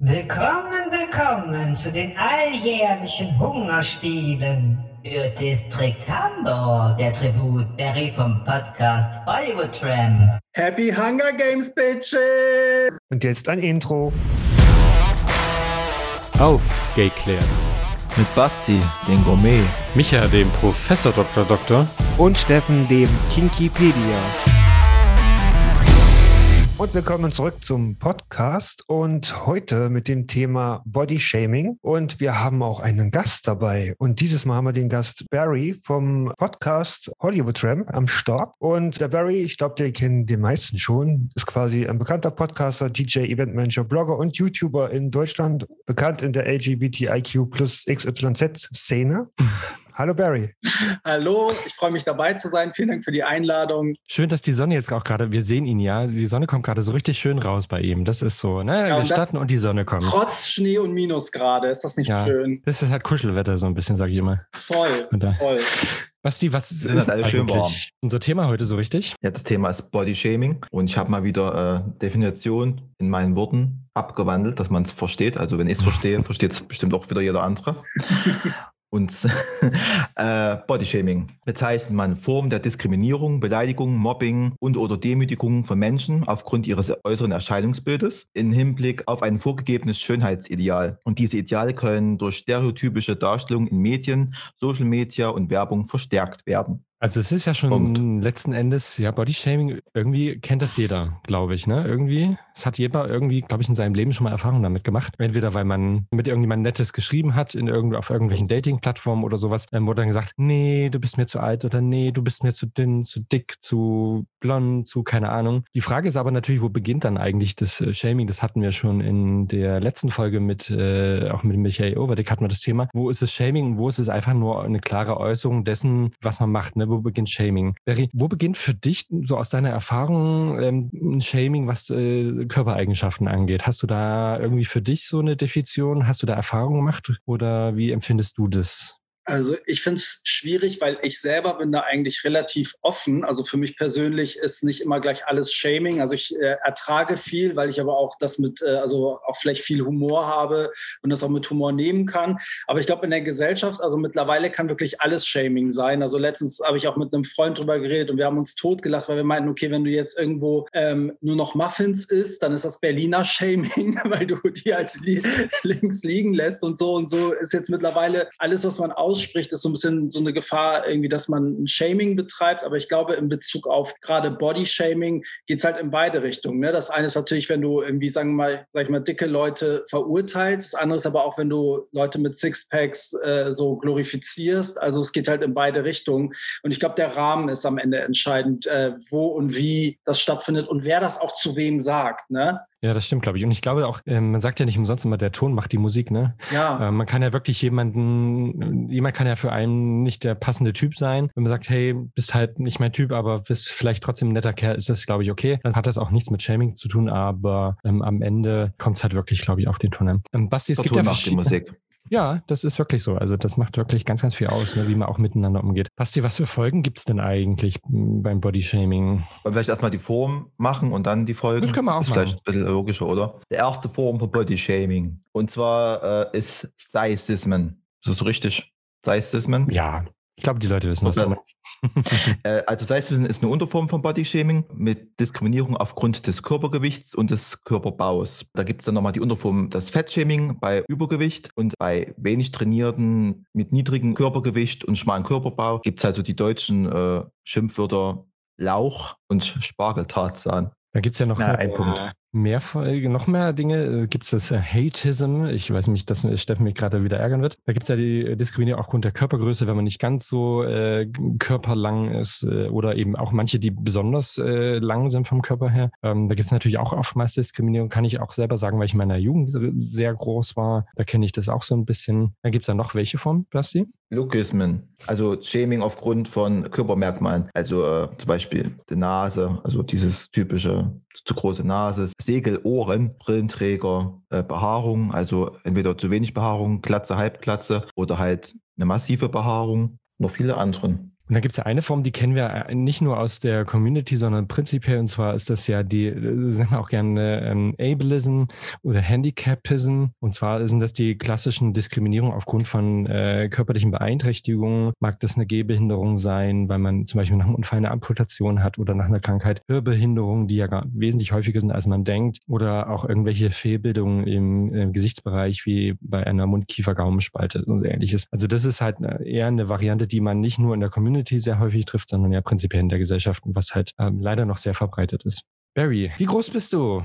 Willkommen, willkommen zu den alljährlichen Hungerspielen. Für Distrikt Hamburg, der Tribut Barry vom Podcast Hollywood Tram. Happy Hunger Games, Bitches! Und jetzt ein Intro. Auf, Gayclair. Mit Basti, den Gourmet. Micha, dem Professor Dr. Doktor. Und Steffen, dem Kinkipedia. Und willkommen zurück zum Podcast und heute mit dem Thema Body Shaming. Und wir haben auch einen Gast dabei. Und dieses Mal haben wir den Gast Barry vom Podcast Hollywood Tramp am Start. Und der Barry, ich glaube, den kennen die meisten schon, ist quasi ein bekannter Podcaster, DJ, Eventmanager, Blogger und YouTuber in Deutschland, bekannt in der LGBTIQ plus XYZ-Szene. Hallo Barry. Hallo, ich freue mich dabei zu sein. Vielen Dank für die Einladung. Schön, dass die Sonne jetzt auch gerade, wir sehen ihn ja, die Sonne kommt gerade so richtig schön raus bei ihm. Das ist so, ne? Ja, wir starten und die Sonne kommt. Trotz Schnee und Minusgrade, ist das nicht ja, schön? Das ist halt Kuschelwetter so ein bisschen, sage ich immer. Voll, voll. Basti, was ist, ist alles schön warm. unser Thema heute so richtig? Ja, das Thema ist Body Shaming und ich habe mal wieder äh, Definition in meinen Worten abgewandelt, dass man es versteht. Also wenn ich es verstehe, versteht es bestimmt auch wieder jeder andere. Und äh, Bodyshaming bezeichnet man Form der Diskriminierung, Beleidigung, Mobbing und oder Demütigung von Menschen aufgrund ihres äußeren Erscheinungsbildes im Hinblick auf ein vorgegebenes Schönheitsideal. Und diese Ideale können durch stereotypische Darstellungen in Medien, Social Media und Werbung verstärkt werden. Also es ist ja schon Punkt. letzten Endes, ja, Bodyshaming, irgendwie kennt das jeder, glaube ich, ne? Irgendwie. Es hat jeder irgendwie, glaube ich, in seinem Leben schon mal Erfahrungen damit gemacht. Entweder weil man mit irgendjemandem Nettes geschrieben hat, in irgend, auf irgendwelchen Dating-Plattformen oder sowas, ähm, wurde dann gesagt, nee, du bist mir zu alt oder nee, du bist mir zu dünn, zu dick, zu blond, zu keine Ahnung. Die Frage ist aber natürlich, wo beginnt dann eigentlich das äh, Shaming? Das hatten wir schon in der letzten Folge mit, äh, auch mit Michael Overdick hatten wir das Thema. Wo ist es Shaming und wo ist es einfach nur eine klare Äußerung dessen, was man macht, ne? Wo beginnt Shaming? Barry, wo beginnt für dich, so aus deiner Erfahrung, ähm, Shaming, was äh, Körpereigenschaften angeht? Hast du da irgendwie für dich so eine Definition? Hast du da Erfahrungen gemacht oder wie empfindest du das? Also ich finde es schwierig, weil ich selber bin da eigentlich relativ offen. Also für mich persönlich ist nicht immer gleich alles Shaming. Also ich äh, ertrage viel, weil ich aber auch das mit, äh, also auch vielleicht viel Humor habe und das auch mit Humor nehmen kann. Aber ich glaube in der Gesellschaft, also mittlerweile kann wirklich alles Shaming sein. Also letztens habe ich auch mit einem Freund drüber geredet und wir haben uns totgelacht, weil wir meinten, okay, wenn du jetzt irgendwo ähm, nur noch Muffins isst, dann ist das Berliner Shaming, weil du die halt li links liegen lässt und so und so ist jetzt mittlerweile alles, was man aus ausspricht, ist so ein bisschen so eine Gefahr irgendwie, dass man ein Shaming betreibt. Aber ich glaube, in Bezug auf gerade Body-Shaming geht es halt in beide Richtungen. Ne? Das eine ist natürlich, wenn du irgendwie, sagen wir mal, sag ich mal, dicke Leute verurteilst. Das andere ist aber auch, wenn du Leute mit Sixpacks äh, so glorifizierst. Also es geht halt in beide Richtungen. Und ich glaube, der Rahmen ist am Ende entscheidend, äh, wo und wie das stattfindet und wer das auch zu wem sagt. Ne? Ja, das stimmt, glaube ich. Und ich glaube auch, äh, man sagt ja nicht umsonst immer, der Ton macht die Musik, ne? Ja. Äh, man kann ja wirklich jemanden, jemand kann ja für einen nicht der passende Typ sein. Wenn man sagt, hey, bist halt nicht mein Typ, aber bist vielleicht trotzdem ein netter Kerl, ist das, glaube ich, okay. Dann hat das auch nichts mit Shaming zu tun, aber ähm, am Ende kommt es halt wirklich, glaube ich, auf den Ton an. Ähm, Basti, es der gibt Ton ja macht die Musik. Ja, das ist wirklich so. Also das macht wirklich ganz, ganz viel aus, ne, wie man auch miteinander umgeht. Basti, was für Folgen gibt es denn eigentlich beim Bodyshaming? Vielleicht erstmal die Form machen und dann die Folgen? Das können wir auch ist machen. vielleicht ein bisschen logischer, oder? Die erste Form von Bodyshaming. Und zwar äh, ist Sizeismen. Ist das so richtig? Sizeismen? Ja, ich glaube, die Leute wissen, was du meinst. Äh, also Sizewissen ist eine Unterform von Bodyshaming mit Diskriminierung aufgrund des Körpergewichts und des Körperbaus. Da gibt es dann nochmal die Unterform das Fettshaming bei Übergewicht und bei wenig trainierten mit niedrigem Körpergewicht und schmalen Körperbau gibt es halt so die deutschen äh, Schimpfwörter Lauch und Spargeltarzahn. Da gibt es ja noch ja, ein Punkt. Mehr, noch mehr Dinge. Äh, gibt es das äh, Hateism? Ich weiß nicht, dass Steffen mich gerade wieder ärgern wird. Da gibt es ja die Diskriminierung aufgrund der Körpergröße, wenn man nicht ganz so äh, körperlang ist äh, oder eben auch manche, die besonders äh, lang sind vom Körper her. Ähm, da gibt es natürlich auch oftmals Diskriminierung, kann ich auch selber sagen, weil ich in meiner Jugend sehr groß war. Da kenne ich das auch so ein bisschen. Da gibt es da noch welche von, Basti? Lookismen, also Shaming aufgrund von Körpermerkmalen, also äh, zum Beispiel die Nase, also dieses typische zu große Nase, Segelohren, Brillenträger, äh, Behaarung, also entweder zu wenig Behaarung, Glatze, Halbglatze oder halt eine massive Behaarung, noch viele anderen. Und dann gibt es ja eine Form, die kennen wir äh, nicht nur aus der Community, sondern prinzipiell, und zwar ist das ja die, äh, sagen wir auch gerne ähm, Ableism oder Handicapism. Und zwar sind das die klassischen Diskriminierungen aufgrund von äh, körperlichen Beeinträchtigungen. Mag das eine Gehbehinderung sein, weil man zum Beispiel nach einem Unfall eine Amputation hat oder nach einer Krankheit Hörbehinderung, die ja gar, wesentlich häufiger sind, als man denkt. Oder auch irgendwelche Fehlbildungen im äh, Gesichtsbereich, wie bei einer Mundkiefer-Gaumenspalte und ähnliches. Also das ist halt äh, eher eine Variante, die man nicht nur in der Community Community sehr häufig trifft, sondern ja prinzipiell in der Gesellschaft, was halt ähm, leider noch sehr verbreitet ist. Barry, wie groß bist du?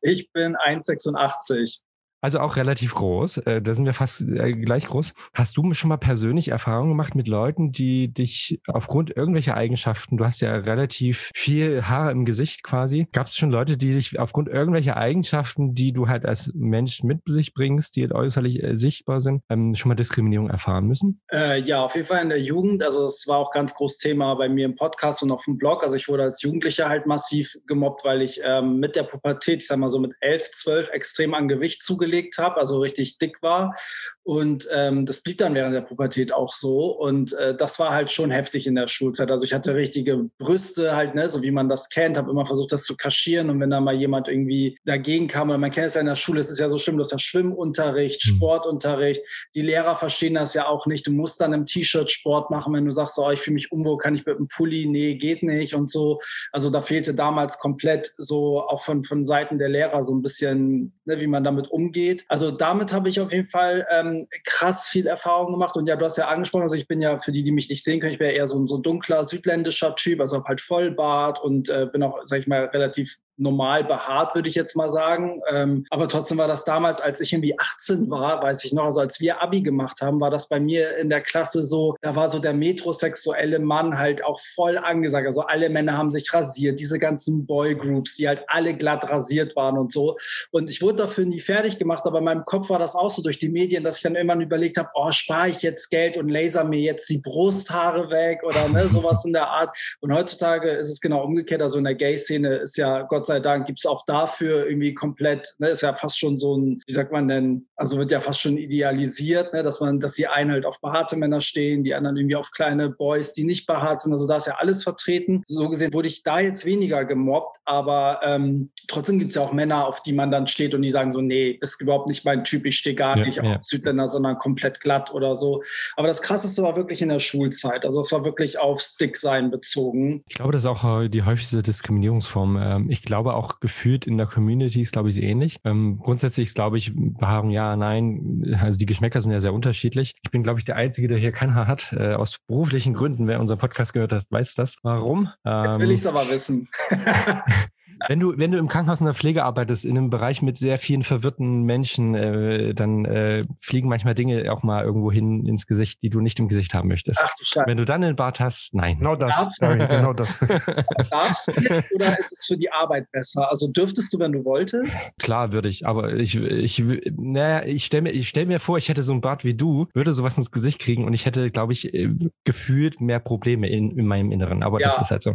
Ich bin 1,86. Also auch relativ groß. Äh, da sind wir fast äh, gleich groß. Hast du schon mal persönlich Erfahrungen gemacht mit Leuten, die dich aufgrund irgendwelcher Eigenschaften, du hast ja relativ viel Haare im Gesicht quasi, gab es schon Leute, die dich aufgrund irgendwelcher Eigenschaften, die du halt als Mensch mit sich bringst, die äußerlich äh, sichtbar sind, ähm, schon mal Diskriminierung erfahren müssen? Äh, ja, auf jeden Fall in der Jugend. Also es war auch ganz großes Thema bei mir im Podcast und auf dem Blog. Also ich wurde als Jugendlicher halt massiv gemobbt, weil ich ähm, mit der Pubertät, ich sag mal so mit 11, 12 extrem an Gewicht zugelegt zugelegt habe, also richtig dick war. Und ähm, das blieb dann während der Pubertät auch so. Und äh, das war halt schon heftig in der Schulzeit. Also ich hatte richtige Brüste halt, ne, so wie man das kennt, habe immer versucht, das zu kaschieren. Und wenn da mal jemand irgendwie dagegen kam, oder man kennt es ja in der Schule, es ist ja so schlimm, du hast ja Schwimmunterricht, mhm. Sportunterricht. Die Lehrer verstehen das ja auch nicht. Du musst dann im T-Shirt Sport machen, wenn du sagst, oh, ich fühle mich unwohl, kann ich mit einem Pulli? Nee, geht nicht und so. Also da fehlte damals komplett so auch von, von Seiten der Lehrer so ein bisschen, ne, wie man damit umgeht. Also damit habe ich auf jeden Fall ähm, krass viel Erfahrung gemacht. Und ja, du hast ja angesprochen, also ich bin ja, für die, die mich nicht sehen können, ich wäre eher so ein so dunkler südländischer Typ, also habe halt Vollbart und äh, bin auch, sag ich mal, relativ normal behaart, würde ich jetzt mal sagen. Ähm, aber trotzdem war das damals, als ich irgendwie 18 war, weiß ich noch, also als wir Abi gemacht haben, war das bei mir in der Klasse so, da war so der metrosexuelle Mann halt auch voll angesagt. Also alle Männer haben sich rasiert, diese ganzen Boygroups, die halt alle glatt rasiert waren und so. Und ich wurde dafür nie fertig gemacht, aber in meinem Kopf war das auch so durch die Medien, dass ich dann irgendwann überlegt habe, oh, spare ich jetzt Geld und laser mir jetzt die Brusthaare weg oder ne, sowas in der Art. Und heutzutage ist es genau umgekehrt. Also in der Gay-Szene ist ja Gott sei Dank gibt es auch dafür irgendwie komplett, ne, ist ja fast schon so ein, wie sagt man denn, also wird ja fast schon idealisiert, ne, dass man, dass die einen halt auf behaarte Männer stehen, die anderen irgendwie auf kleine Boys, die nicht behaart sind. Also da ist ja alles vertreten. So gesehen wurde ich da jetzt weniger gemobbt, aber ähm, trotzdem gibt es ja auch Männer, auf die man dann steht und die sagen so, nee, ist überhaupt nicht mein Typ, ich stehe gar ja, nicht ja. auf Südländer, sondern komplett glatt oder so. Aber das Krasseste war wirklich in der Schulzeit. Also es war wirklich auf Stick-Sein bezogen. Ich glaube, das ist auch die häufigste Diskriminierungsform. Ähm, ich glaube auch gefühlt in der Community ist, glaube ich, ähnlich. Ähm, grundsätzlich ist, glaube ich, Behaarung ja, nein. Also die Geschmäcker sind ja sehr unterschiedlich. Ich bin, glaube ich, der Einzige, der hier kein Haar hat. Äh, aus beruflichen Gründen. Wer unseren Podcast gehört hat, weiß das. Warum? Ähm, will ich es aber wissen. Wenn du, wenn du im Krankenhaus in der Pflege arbeitest, in einem Bereich mit sehr vielen verwirrten Menschen, äh, dann äh, fliegen manchmal Dinge auch mal irgendwo hin ins Gesicht, die du nicht im Gesicht haben möchtest. Ach du Scheiße. Wenn du dann einen Bart hast, nein. Genau das. Sorry, genau das. Darfst du oder ist es für die Arbeit besser? Also dürftest du, wenn du wolltest? Klar würde ich, aber ich, ich, naja, ich stelle mir, stell mir vor, ich hätte so einen Bart wie du, würde sowas ins Gesicht kriegen und ich hätte, glaube ich, äh, gefühlt mehr Probleme in, in meinem Inneren. Aber ja. das ist halt so.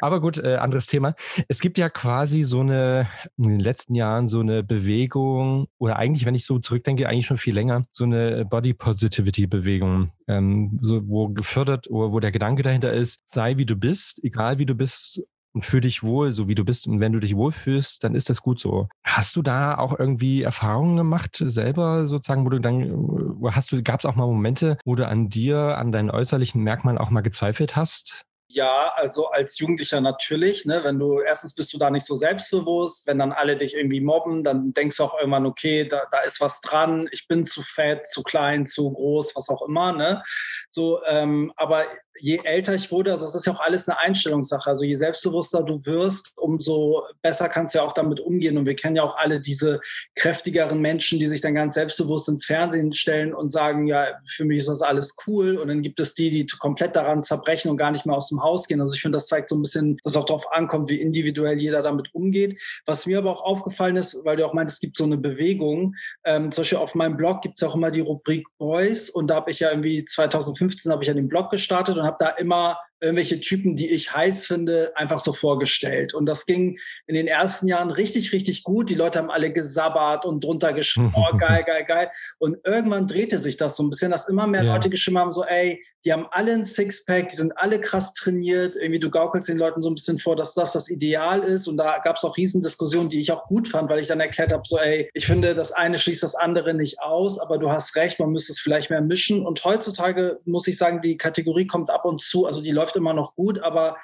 Aber gut, äh, anderes Thema. Es gibt ja quasi so eine, in den letzten Jahren so eine Bewegung, oder eigentlich, wenn ich so zurückdenke, eigentlich schon viel länger, so eine Body Positivity Bewegung, ähm, so, wo gefördert oder wo der Gedanke dahinter ist, sei wie du bist, egal wie du bist, und fühl dich wohl, so wie du bist. Und wenn du dich wohlfühlst, dann ist das gut so. Hast du da auch irgendwie Erfahrungen gemacht, selber sozusagen, wo du dann, hast du, gab es auch mal Momente, wo du an dir, an deinen äußerlichen Merkmalen auch mal gezweifelt hast? Ja, also als Jugendlicher natürlich. Ne? Wenn du erstens bist du da nicht so selbstbewusst, wenn dann alle dich irgendwie mobben, dann denkst du auch irgendwann, okay, da, da ist was dran, ich bin zu fett, zu klein, zu groß, was auch immer. Ne? So, ähm, aber je älter ich wurde, also es ist ja auch alles eine Einstellungssache. Also je selbstbewusster du wirst, umso besser kannst du ja auch damit umgehen. Und wir kennen ja auch alle diese kräftigeren Menschen, die sich dann ganz selbstbewusst ins Fernsehen stellen und sagen, ja, für mich ist das alles cool. Und dann gibt es die, die komplett daran zerbrechen und gar nicht mehr aus dem Haus gehen. Also ich finde, das zeigt so ein bisschen, dass auch darauf ankommt, wie individuell jeder damit umgeht. Was mir aber auch aufgefallen ist, weil du auch meintest, es gibt so eine Bewegung. Ähm, zum Beispiel auf meinem Blog gibt es auch immer die Rubrik Boys. Und da habe ich ja irgendwie 2015 habe ich ja den Blog gestartet und habe da immer irgendwelche Typen, die ich heiß finde, einfach so vorgestellt. Und das ging in den ersten Jahren richtig, richtig gut. Die Leute haben alle gesabbert und drunter geschrieben, oh, geil, geil, geil. Und irgendwann drehte sich das so ein bisschen, dass immer mehr ja. Leute geschrieben haben, so, ey, die haben alle ein Sixpack, die sind alle krass trainiert. Irgendwie du gaukelst den Leuten so ein bisschen vor, dass das das Ideal ist. Und da gab es auch Riesendiskussionen, die ich auch gut fand, weil ich dann erklärt habe, so, ey, ich finde, das eine schließt das andere nicht aus, aber du hast recht, man müsste es vielleicht mehr mischen. Und heutzutage muss ich sagen, die Kategorie kommt ab und zu, also die läuft immer noch gut, aber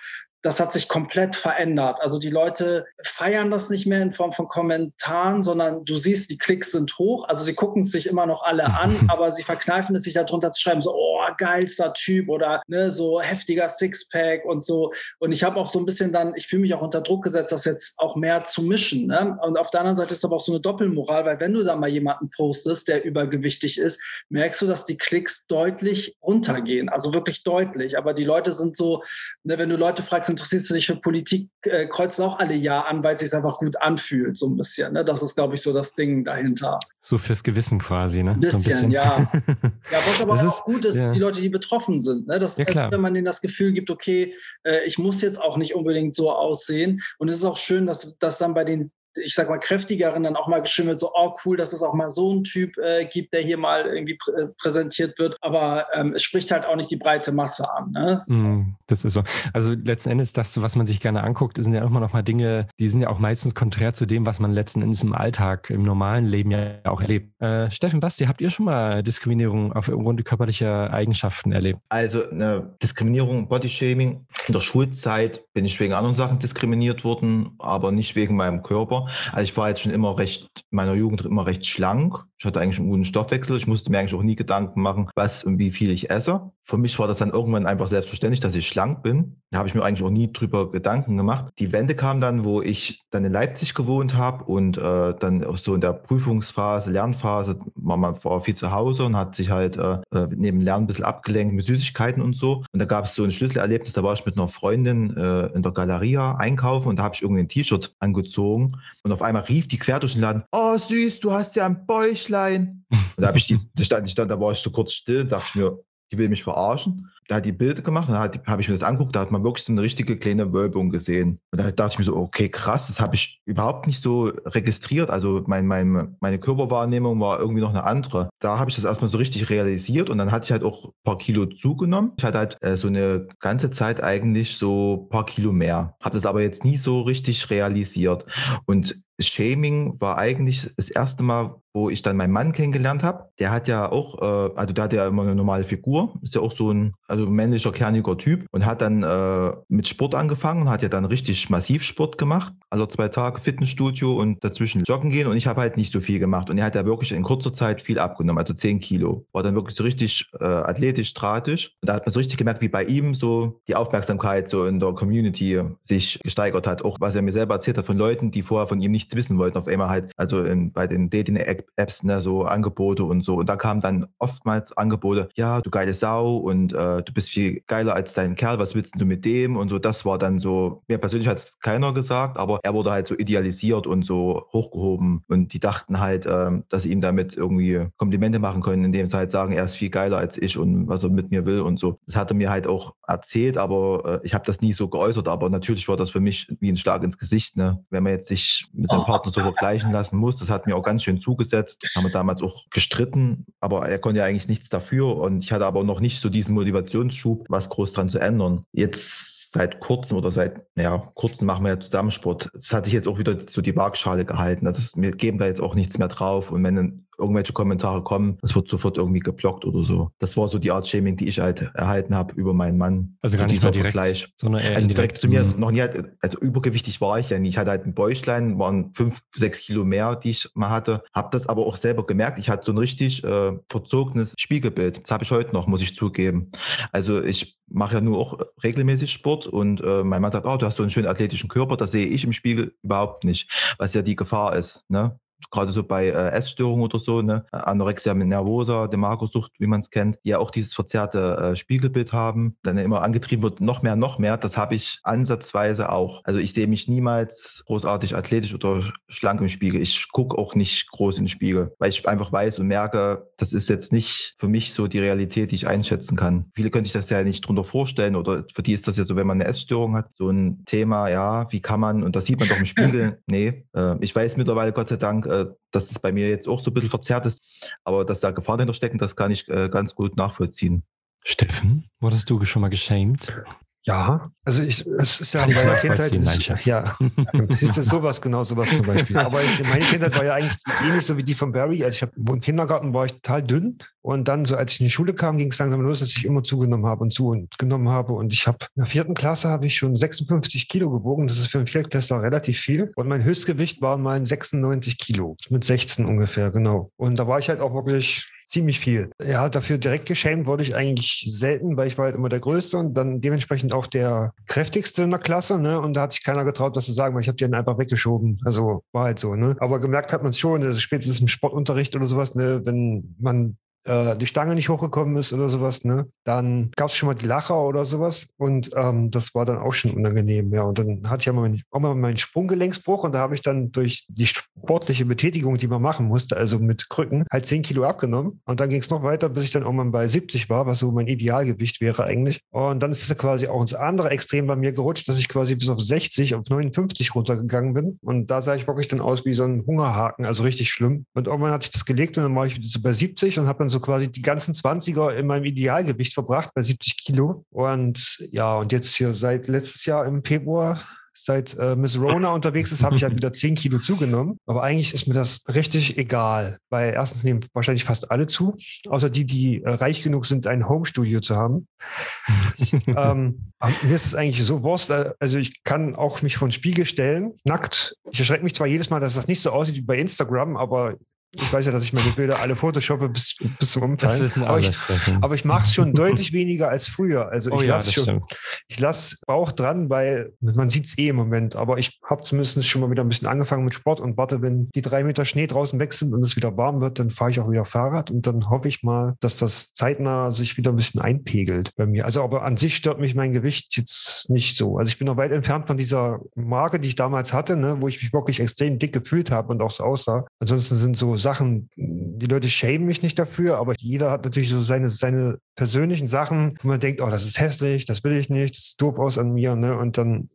das hat sich komplett verändert. Also die Leute feiern das nicht mehr in Form von Kommentaren, sondern du siehst, die Klicks sind hoch. Also sie gucken es sich immer noch alle an, aber sie verkneifen es sich darunter zu schreiben, so, oh, geilster Typ oder ne, so heftiger Sixpack und so. Und ich habe auch so ein bisschen dann, ich fühle mich auch unter Druck gesetzt, das jetzt auch mehr zu mischen. Ne? Und auf der anderen Seite ist aber auch so eine Doppelmoral, weil wenn du da mal jemanden postest, der übergewichtig ist, merkst du, dass die Klicks deutlich runtergehen. Also wirklich deutlich. Aber die Leute sind so, ne, wenn du Leute fragst, interessierst du dich für Politik, äh, kreuzen auch alle Ja an, weil es sich einfach gut anfühlt, so ein bisschen. Ne? Das ist, glaube ich, so das Ding dahinter. So fürs Gewissen quasi, ne? Ein bisschen, so ein bisschen. ja. ja, was aber auch ist, gut ist, ja. Die Leute, die betroffen sind. Ne? Das, ja. Wenn man denen das Gefühl gibt, okay, äh, ich muss jetzt auch nicht unbedingt so aussehen. Und es ist auch schön, dass, dass dann bei den ich sag mal, kräftigeren dann auch mal geschimmelt, so, oh cool, dass es auch mal so einen Typ äh, gibt, der hier mal irgendwie prä äh, präsentiert wird. Aber ähm, es spricht halt auch nicht die breite Masse an. Ne? So. Mm, das ist so. Also letzten Endes, das, was man sich gerne anguckt, sind ja immer noch mal Dinge, die sind ja auch meistens konträr zu dem, was man letzten Endes im Alltag, im normalen Leben ja auch erlebt. Äh, Steffen, Basti, habt ihr schon mal Diskriminierung aufgrund körperlicher Eigenschaften erlebt? Also eine Diskriminierung, Bodyshaming. In der Schulzeit bin ich wegen anderen Sachen diskriminiert worden, aber nicht wegen meinem Körper. Also ich war jetzt schon immer recht, in meiner Jugend immer recht schlank. Ich hatte eigentlich einen guten Stoffwechsel. Ich musste mir eigentlich auch nie Gedanken machen, was und wie viel ich esse. Für mich war das dann irgendwann einfach selbstverständlich, dass ich schlank bin. Da habe ich mir eigentlich auch nie drüber Gedanken gemacht. Die Wende kam dann, wo ich dann in Leipzig gewohnt habe und äh, dann auch so in der Prüfungsphase, Lernphase, war man war viel zu Hause und hat sich halt äh, äh, neben Lernen ein bisschen abgelenkt mit Süßigkeiten und so. Und da gab es so ein Schlüsselerlebnis, da war ich mit einer Freundin äh, in der Galeria einkaufen und da habe ich irgendwie ein T-Shirt angezogen und auf einmal rief die quer durch den Laden, oh süß, du hast ja ein Bäuchlein. Und da ich die, stand ich dann, da war ich so kurz still, dachte ich mir, die will mich verarschen da hat die Bilder gemacht und da habe ich mir das angeguckt, da hat man wirklich so eine richtige kleine Wölbung gesehen. Und da dachte ich mir so, okay, krass, das habe ich überhaupt nicht so registriert. Also mein, mein, meine Körperwahrnehmung war irgendwie noch eine andere. Da habe ich das erstmal so richtig realisiert und dann hatte ich halt auch ein paar Kilo zugenommen. Ich hatte halt äh, so eine ganze Zeit eigentlich so ein paar Kilo mehr. Habe das aber jetzt nie so richtig realisiert. Und Shaming war eigentlich das erste Mal, wo ich dann meinen Mann kennengelernt habe. Der hat ja auch, äh, also der hat ja immer eine normale Figur, ist ja auch so ein, also männlicher, kerniger Typ und hat dann äh, mit Sport angefangen und hat ja dann richtig massiv Sport gemacht. Also zwei Tage Fitnessstudio und dazwischen joggen gehen und ich habe halt nicht so viel gemacht. Und er hat ja wirklich in kurzer Zeit viel abgenommen, also 10 Kilo. War dann wirklich so richtig äh, athletisch, stratisch. Und da hat man so richtig gemerkt, wie bei ihm so die Aufmerksamkeit so in der Community sich gesteigert hat. Auch was er mir selber erzählt hat von Leuten, die vorher von ihm nichts wissen wollten, auf einmal halt, also in, bei den Dating-Apps, ne, so Angebote und so. Und da kamen dann oftmals Angebote, ja, du geile Sau und äh, du bist viel geiler als dein Kerl, was willst du mit dem? Und so, das war dann so, mir persönlich hat es keiner gesagt, aber er wurde halt so idealisiert und so hochgehoben. Und die dachten halt, ähm, dass sie ihm damit irgendwie Komplimente machen können, indem sie halt sagen, er ist viel geiler als ich und was er mit mir will und so. Das hat er mir halt auch erzählt, aber äh, ich habe das nie so geäußert. Aber natürlich war das für mich wie ein Schlag ins Gesicht, ne? wenn man jetzt sich mit seinem Partner so vergleichen lassen muss. Das hat mir auch ganz schön zugesetzt. Haben wir damals auch gestritten, aber er konnte ja eigentlich nichts dafür. Und ich hatte aber noch nicht so diesen Motivationsschub, was groß dran zu ändern. Jetzt seit kurzem oder seit, ja, kurzem machen wir ja Zusammensport. Das hat sich jetzt auch wieder so die Waagschale gehalten. Also wir geben da jetzt auch nichts mehr drauf. Und wenn irgendwelche Kommentare kommen, das wird sofort irgendwie geblockt oder so. Das war so die Art Shaming, die ich halt erhalten habe über meinen Mann. Also gar nicht mal direkt, Vergleich. sondern eher also direkt zu mir Mhm. noch nie, halt- also übergewichtig war ich ja nicht. Ich hatte halt ein Bäuchlein, waren fünf, sechs Kilo mehr, die ich mal hatte. Habe das aber auch selber gemerkt. Ich hatte so ein richtig äh, verzogenes Spiegelbild. Das habe ich heute noch, muss ich zugeben. Also ich mache ja nur auch regelmäßig Sport und äh, mein Mann sagt, oh, du hast so einen schönen athletischen Körper. Das sehe ich im Spiegel überhaupt nicht, was ja die Gefahr ist. Ne? Gerade so bei äh, Essstörungen oder so, ne? Anorexia nervosa, der Magersucht, wie man es kennt, ja auch dieses verzerrte äh, Spiegelbild haben, dann immer angetrieben wird, noch mehr, noch mehr. Das habe ich ansatzweise auch. Also ich sehe mich niemals großartig athletisch oder schlank im Spiegel. Ich gucke auch nicht groß in den Spiegel, weil ich einfach weiß und merke, das ist jetzt nicht für mich so die Realität, die ich einschätzen kann. Viele können sich das ja nicht drunter vorstellen oder für die ist das ja so, wenn man eine Essstörung hat, so ein Thema, ja, wie kann man, und das sieht man doch im Spiegel, nee, äh, ich weiß mittlerweile Gott sei Dank, dass das bei mir jetzt auch so ein bisschen verzerrt ist, aber dass da Gefahren dahinter stecken, das kann ich äh, ganz gut nachvollziehen. Steffen, wurdest du schon mal geschämt? Ja, also ich, es ist ja Kann in meiner Kindheit, ist, ja, ist das sowas, genau sowas zum Beispiel. Aber in meine Kindheit war ja eigentlich ähnlich so wie die von Barry. Also ich habe im Kindergarten war ich total dünn und dann so, als ich in die Schule kam, ging es langsam los, dass ich immer zugenommen habe und zugenommen habe und ich habe in der vierten Klasse habe ich schon 56 Kilo gewogen. Das ist für einen Viertklässler relativ viel und mein Höchstgewicht waren mal 96 Kilo mit 16 ungefähr, genau. Und da war ich halt auch wirklich ziemlich viel. Ja, dafür direkt geschämt wurde ich eigentlich selten, weil ich war halt immer der Größte und dann dementsprechend auch der kräftigste in der Klasse, ne? Und da hat sich keiner getraut, was zu sagen, weil ich habe die dann einfach weggeschoben. Also war halt so, ne? Aber gemerkt hat man es schon, also spätestens im Sportunterricht oder sowas, ne, wenn man äh, die Stange nicht hochgekommen ist oder sowas, ne, dann gab es schon mal die Lacher oder sowas und ähm, das war dann auch schon unangenehm, ja. Und dann hatte ich ja mal auch mal meinen Sprunggelenksbruch und da habe ich dann durch die sportliche Betätigung, die man machen musste, also mit Krücken, halt 10 Kilo abgenommen. Und dann ging es noch weiter, bis ich dann irgendwann bei 70 war, was so mein Idealgewicht wäre eigentlich. Und dann ist es quasi auch ins andere Extrem bei mir gerutscht, dass ich quasi bis auf 60, auf 59 runtergegangen bin. Und da sah ich wirklich dann aus wie so ein Hungerhaken, also richtig schlimm. Und irgendwann hat sich das gelegt und dann war ich so bei 70 und habe dann so quasi die ganzen 20er in meinem Idealgewicht verbracht, bei 70 Kilo. Und ja, und jetzt hier seit letztes Jahr im Februar seit äh, Miss Rona unterwegs ist, habe ich halt wieder 10 Kilo zugenommen. Aber eigentlich ist mir das richtig egal, weil erstens nehmen wahrscheinlich fast alle zu, außer die, die äh, reich genug sind, ein Homestudio zu haben. ähm, mir ist es eigentlich so Wurst, äh, also ich kann auch mich vor den Spiegel stellen, nackt. Ich erschrecke mich zwar jedes Mal, dass das nicht so aussieht wie bei Instagram, aber ich weiß ja, dass ich meine Bilder alle photoshoppe bis, bis zum Umfallen. Aber ich, aber ich mache es schon deutlich weniger als früher. Also oh ich ja, lasse das schon, ich lasse Bauch dran, weil man sieht es eh im Moment. Aber ich habe zumindest schon mal wieder ein bisschen angefangen mit Sport und warte, wenn die drei Meter Schnee draußen weg sind und es wieder warm wird, dann fahre ich auch wieder Fahrrad und dann hoffe ich mal, dass das zeitnah sich wieder ein bisschen einpegelt bei mir. Also aber an sich stört mich mein Gewicht jetzt nicht so. Also ich bin noch weit entfernt von dieser Marke, die ich damals hatte, ne, wo ich mich wirklich extrem dick gefühlt habe und auch so aussah. Ansonsten sind so Sachen, die Leute schämen mich nicht dafür, aber jeder hat natürlich so seine, seine persönlichen Sachen, wo man denkt, oh, das ist hässlich, das will ich nicht, das sieht doof aus an mir, ne? Und dann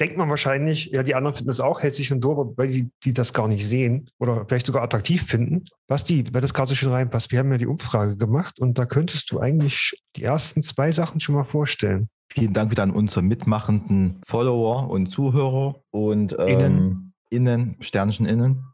denkt man wahrscheinlich, ja, die anderen finden das auch hässlich und doof, weil die, die das gar nicht sehen oder vielleicht sogar attraktiv finden. Basti, weil das gerade so schön reinpasst, wir haben ja die Umfrage gemacht und da könntest du eigentlich die ersten zwei Sachen schon mal vorstellen. Vielen Dank wieder an unsere mitmachenden Follower und Zuhörer und ähm, Innen. innen, Sternchen innen.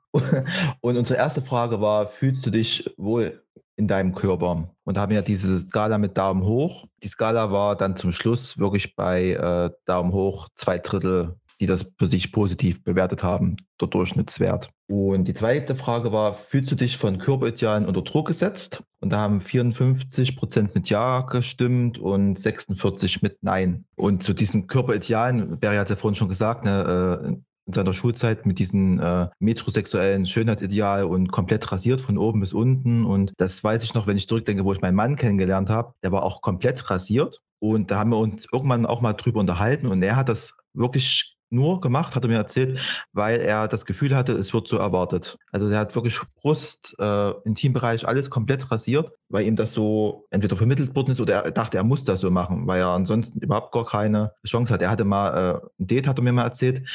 Und unsere erste Frage war, fühlst du dich wohl in deinem Körper? Und da haben wir ja diese Skala mit Daumen hoch. Die Skala war dann zum Schluss wirklich bei äh, Daumen hoch zwei Drittel, die das für sich positiv bewertet haben, der Durchschnittswert. Und die zweite Frage war, fühlst du dich von Körperidealen unter Druck gesetzt? Und da haben 54 Prozent mit Ja gestimmt und 46 mit Nein. Und zu diesen Körperidealen, Barry hat ja vorhin schon gesagt, ne, äh, seiner Schulzeit mit diesem äh, metrosexuellen Schönheitsideal und komplett rasiert von oben bis unten. Und das weiß ich noch, wenn ich zurückdenke, wo ich meinen Mann kennengelernt habe, der war auch komplett rasiert. Und da haben wir uns irgendwann auch mal drüber unterhalten und er hat das wirklich nur gemacht, hat er mir erzählt, weil er das Gefühl hatte, es wird so erwartet. Also er hat wirklich Brust, äh, Intimbereich, alles komplett rasiert, weil ihm das so entweder vermittelt worden ist oder er dachte, er muss das so machen, weil er ansonsten überhaupt gar keine Chance hat. Er hatte mal äh, ein Date, hat er mir mal erzählt,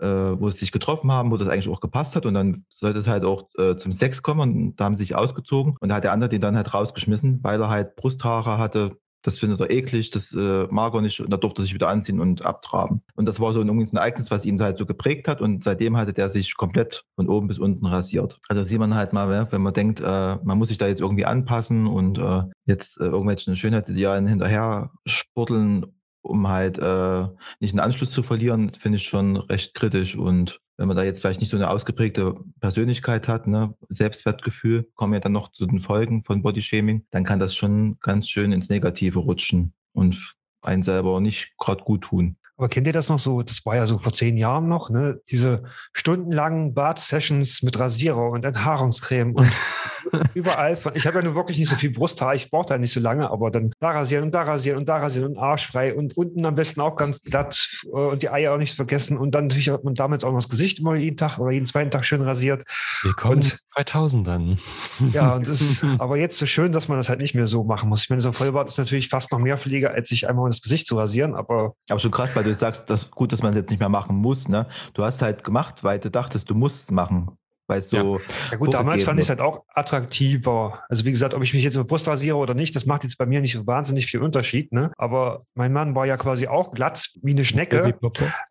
äh, wo sie sich getroffen haben, wo das eigentlich auch gepasst hat. Und dann sollte es halt auch äh, zum Sex kommen. Und da haben sie sich ausgezogen. Und da hat der andere den dann halt rausgeschmissen, weil er halt Brusthaare hatte, das findet er eklig, das äh, mag er nicht. Und da durfte er sich wieder anziehen und abtraben. Und das war so ein, ein Ereignis, was ihn halt so geprägt hat. Und seitdem hatte der sich komplett von oben bis unten rasiert. Also sieht man halt mal, ja, wenn man denkt, äh, man muss sich da jetzt irgendwie anpassen und äh, jetzt äh, irgendwelchen Schönheitsidealen hinterher spurteln, um halt äh, nicht einen Anschluss zu verlieren, finde ich schon recht kritisch. Und wenn man da jetzt vielleicht nicht so eine ausgeprägte Persönlichkeit hat, ne, Selbstwertgefühl, kommen ja dann noch zu den Folgen von Bodyshaming, dann kann das schon ganz schön ins Negative rutschen und einen selber nicht gerade gut tun. Aber kennt ihr das noch so? Das war ja so vor zehn Jahren noch, ne? Diese stundenlangen Bart-Sessions mit Rasierer und Enthaarungscreme und überall. Von, ich habe ja nur wirklich nicht so viel Brusthaar, ich brauche da nicht so lange, aber dann da rasieren und da rasieren und da rasieren und arschfrei und unten am besten auch ganz glatt äh, und die Eier auch nicht vergessen. Und dann natürlich hat man damit auch noch das Gesicht immer jeden Tag oder jeden zweiten Tag schön rasiert. Willkommen Und- 2000 dann. Ja, und das ist aber jetzt so schön, dass man das halt nicht mehr so machen muss. Ich meine, so ein Vollbart ist natürlich fast noch mehr Pflege, als sich einmal das Gesicht zu rasieren, aber Aber schon krass, weil du sagst, dass gut, dass man es jetzt nicht mehr machen muss. Ne? Du hast halt gemacht, weil du dachtest, du musst es machen. Weil es so. Ja gut, damals fand ich es halt auch attraktiver. Also wie gesagt, ob ich mich jetzt über Brust rasiere oder nicht, das macht jetzt bei mir nicht so wahnsinnig viel Unterschied. Ne? Aber mein Mann war ja quasi auch glatt wie eine Schnecke.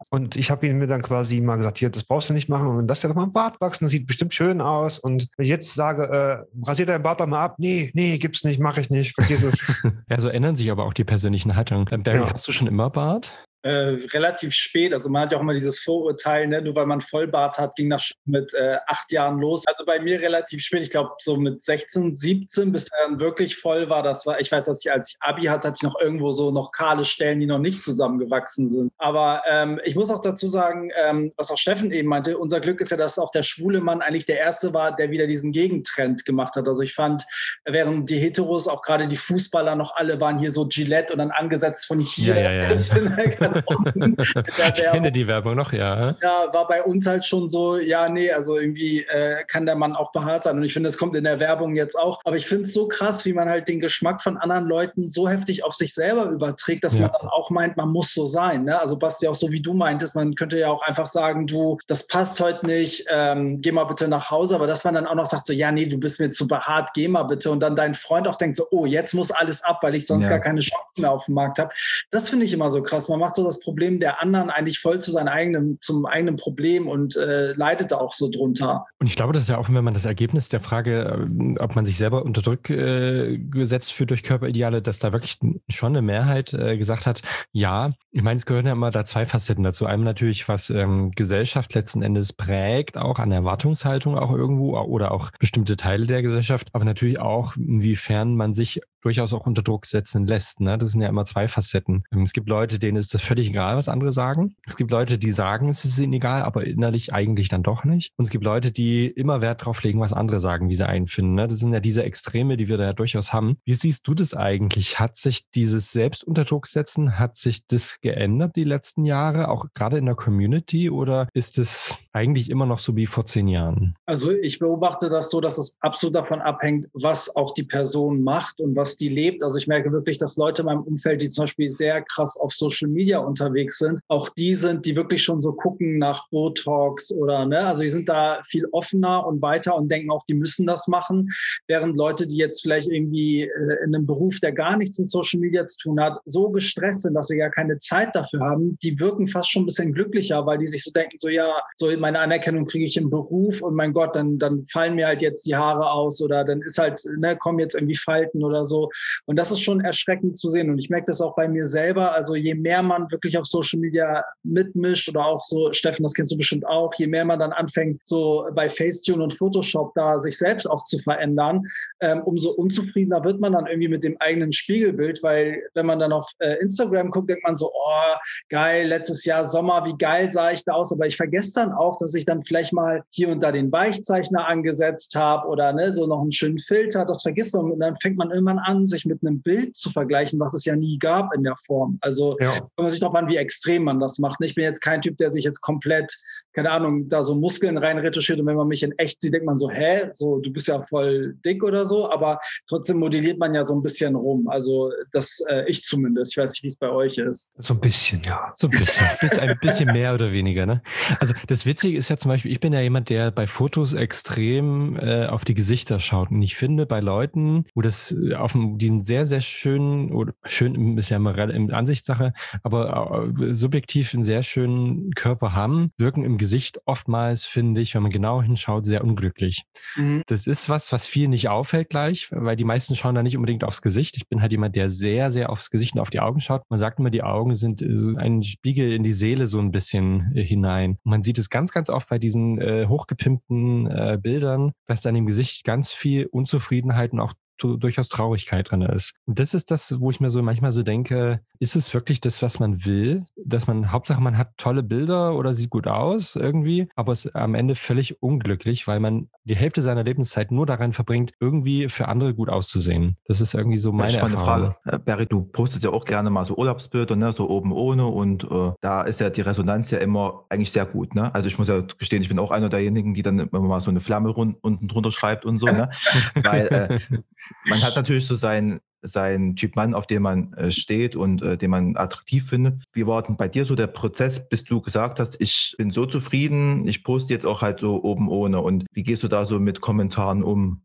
Und ich habe ihm mir dann quasi mal gesagt, hier, das brauchst du nicht machen. Und lass dir doch mal ein Bart wachsen, das sieht bestimmt schön aus. Und wenn ich jetzt sage, äh, rasier deinen Bart doch mal ab. Nee, nee, gibt's nicht, mache ich nicht. Vergiss es. Ja, so ändern sich aber auch die persönlichen Haltungen. Barry, Ja. hast du schon immer Bart? Äh, relativ spät. Also man hat ja auch immer dieses Vorurteil, ne? nur weil man Vollbart hat, ging das schon mit äh, acht Jahren los. Also bei mir relativ spät, ich glaube so mit 16, 17, bis er dann wirklich voll war. Das war, ich weiß, dass ich als ich Abi hatte, hatte ich noch irgendwo so noch kahle Stellen, die noch nicht zusammengewachsen sind. Aber ähm, ich muss auch dazu sagen, ähm, was auch Steffen eben meinte, unser Glück ist ja, dass auch der schwule Mann eigentlich der Erste war, der wieder diesen Gegentrend gemacht hat. Also ich fand, während die Heteros, auch gerade die Fußballer noch alle waren hier so Gillette und dann angesetzt von hier Ja, ja, ja. Der Ich kenne die Werbung noch, ja. Ja, war bei uns halt schon so, ja, nee, also irgendwie äh, kann der Mann auch behaart sein. Und ich finde, das kommt in der Werbung jetzt auch. Aber ich finde es so krass, wie man halt den Geschmack von anderen Leuten so heftig auf sich selber überträgt, dass Ja. man dann auch meint, man muss so sein. Ne? Also Basti, auch so wie du meintest, man könnte ja auch einfach sagen, du, das passt heute nicht, ähm, geh mal bitte nach Hause. Aber dass man dann auch noch sagt, so, ja, nee, du bist mir zu behaart, geh mal bitte. Und dann dein Freund auch denkt so, oh, jetzt muss alles ab, weil ich sonst Ja. gar keine Chancen mehr auf dem Markt habe. Das finde ich immer so krass. Man macht so das Problem der anderen eigentlich voll zu seinem eigenen, zum eigenen Problem und äh, leidet da auch so drunter. Und ich glaube, das ist ja auch, wenn man das Ergebnis der Frage, ähm, ob man sich selber unter Druck äh, gesetzt fühlt durch Körperideale, dass da wirklich schon eine Mehrheit äh, gesagt hat, ja. Ich meine, es gehören ja immer da zwei Facetten dazu. Einmal natürlich, was ähm, Gesellschaft letzten Endes prägt, auch an Erwartungshaltung auch irgendwo oder auch bestimmte Teile der Gesellschaft, aber natürlich auch, inwiefern man sich durchaus auch unter Druck setzen lässt. Ne? Das sind ja immer zwei Facetten. Ähm, Es gibt Leute, denen ist das völlig egal, was andere sagen. Es gibt Leute, die sagen, es ist ihnen egal, aber innerlich eigentlich dann doch nicht. Und es gibt Leute, die immer Wert drauf legen, was andere sagen, wie sie einen finden. Ne? Das sind ja diese Extreme, die wir da ja durchaus haben. Wie siehst du das eigentlich? Hat sich dieses Selbst unter Druck setzen, hat sich das geändert die letzten Jahre, auch gerade in der Community, oder ist es eigentlich immer noch so wie vor zehn Jahren? Also ich beobachte das so, dass es absolut davon abhängt, was auch die Person macht und was die lebt. Also ich merke wirklich, dass Leute in meinem Umfeld, die zum Beispiel sehr krass auf Social Media unterwegs sind, auch die sind, die wirklich schon so gucken nach Botox oder, ne, also die sind da viel offener und weiter und denken auch, die müssen das machen. Während Leute, die jetzt vielleicht irgendwie äh, in einem Beruf, der gar nichts mit Social Media zu tun hat, so gestresst sind, dass sie gar keine Zeit dafür haben, die wirken fast schon ein bisschen glücklicher, weil die sich so denken, so ja, so meine Anerkennung kriege ich im Beruf und mein Gott, dann, dann fallen mir halt jetzt die Haare aus oder dann ist halt, ne, kommen jetzt irgendwie Falten oder so. Und das ist schon erschreckend zu sehen. Und ich merke das auch bei mir selber. Also je mehr man wirklich auf Social Media mitmischt oder auch so, Steffen, das kennst du bestimmt auch, je mehr man dann anfängt, so bei Facetune und Photoshop da sich selbst auch zu verändern, ähm, umso unzufriedener wird man dann irgendwie mit dem eigenen Spiegelbild, weil wenn man dann auf äh, Instagram guckt, denkt man so, oh, geil, letztes Jahr Sommer, wie geil sah ich da aus. Aber ich vergesse dann auch, dass ich dann vielleicht mal hier und da den Weichzeichner angesetzt habe oder ne, so noch einen schönen Filter. Das vergisst man und dann fängt man irgendwann an, sich mit einem Bild zu vergleichen, was es ja nie gab in der Form. Also Ja. kommt natürlich darauf an, wie extrem man das macht. Ich bin jetzt kein Typ, der sich jetzt komplett, keine Ahnung, da so Muskeln rein retuschiert und wenn man mich in echt sieht, denkt man so, hä, so, du bist ja voll dick oder so, aber trotzdem modelliert man ja so ein bisschen rum. Also das, äh, ich zumindest. Ich weiß nicht, wie es bei euch ist. So ein bisschen, ja. So ein bisschen, bis ein bisschen mehr oder weniger. Ne? Also das Witzige ist ja zum Beispiel, ich bin ja jemand, der bei Fotos extrem äh, auf die Gesichter schaut. Und ich finde bei Leuten, wo das äh, auf dem, die einen sehr, sehr schönen, oder schön ist ja immer in Ansichtssache, aber äh, subjektiv einen sehr schönen Körper haben, wirken im Gesicht oftmals, finde ich, wenn man genau hinschaut, sehr unglücklich. Das ist was, was viel nicht auffällt gleich, weil die meisten schauen da nicht unbedingt aufs Gesicht. Ich bin halt jemand, der sehr, sehr aufs Gesicht und auf die Augen schaut. Man sagt immer, die Augen sind äh, ein Spiegel in die Seele so ein bisschen hinein. Man sieht es ganz, ganz oft bei diesen äh, hochgepimpten äh, Bildern, dass dann im Gesicht ganz viel Unzufriedenheit und auch durchaus Traurigkeit drin ist. Und das ist das, wo ich mir so manchmal so denke, ist es wirklich das, was man will? Dass man, Hauptsache man hat tolle Bilder oder sieht gut aus irgendwie, aber es ist am Ende völlig unglücklich, weil man die Hälfte seiner Lebenszeit nur daran verbringt, irgendwie für andere gut auszusehen. Das ist irgendwie so meine Erfahrung. Frage. Äh, Barry, du postest ja auch gerne mal so Urlaubsbilder, ne? so oben ohne und äh, da ist ja die Resonanz ja immer eigentlich sehr gut. Ne? Also ich muss ja gestehen, ich bin auch einer derjenigen, die dann immer mal so eine Flamme unten drunter schreibt und so. Ne? weil äh, man hat natürlich so sein, sein Typ Mann, auf den man äh, steht und äh, den man attraktiv findet. Wie war denn bei dir so der Prozess, bis du gesagt hast, ich bin so zufrieden, ich poste jetzt auch halt so oben ohne und wie gehst du da so mit Kommentaren um?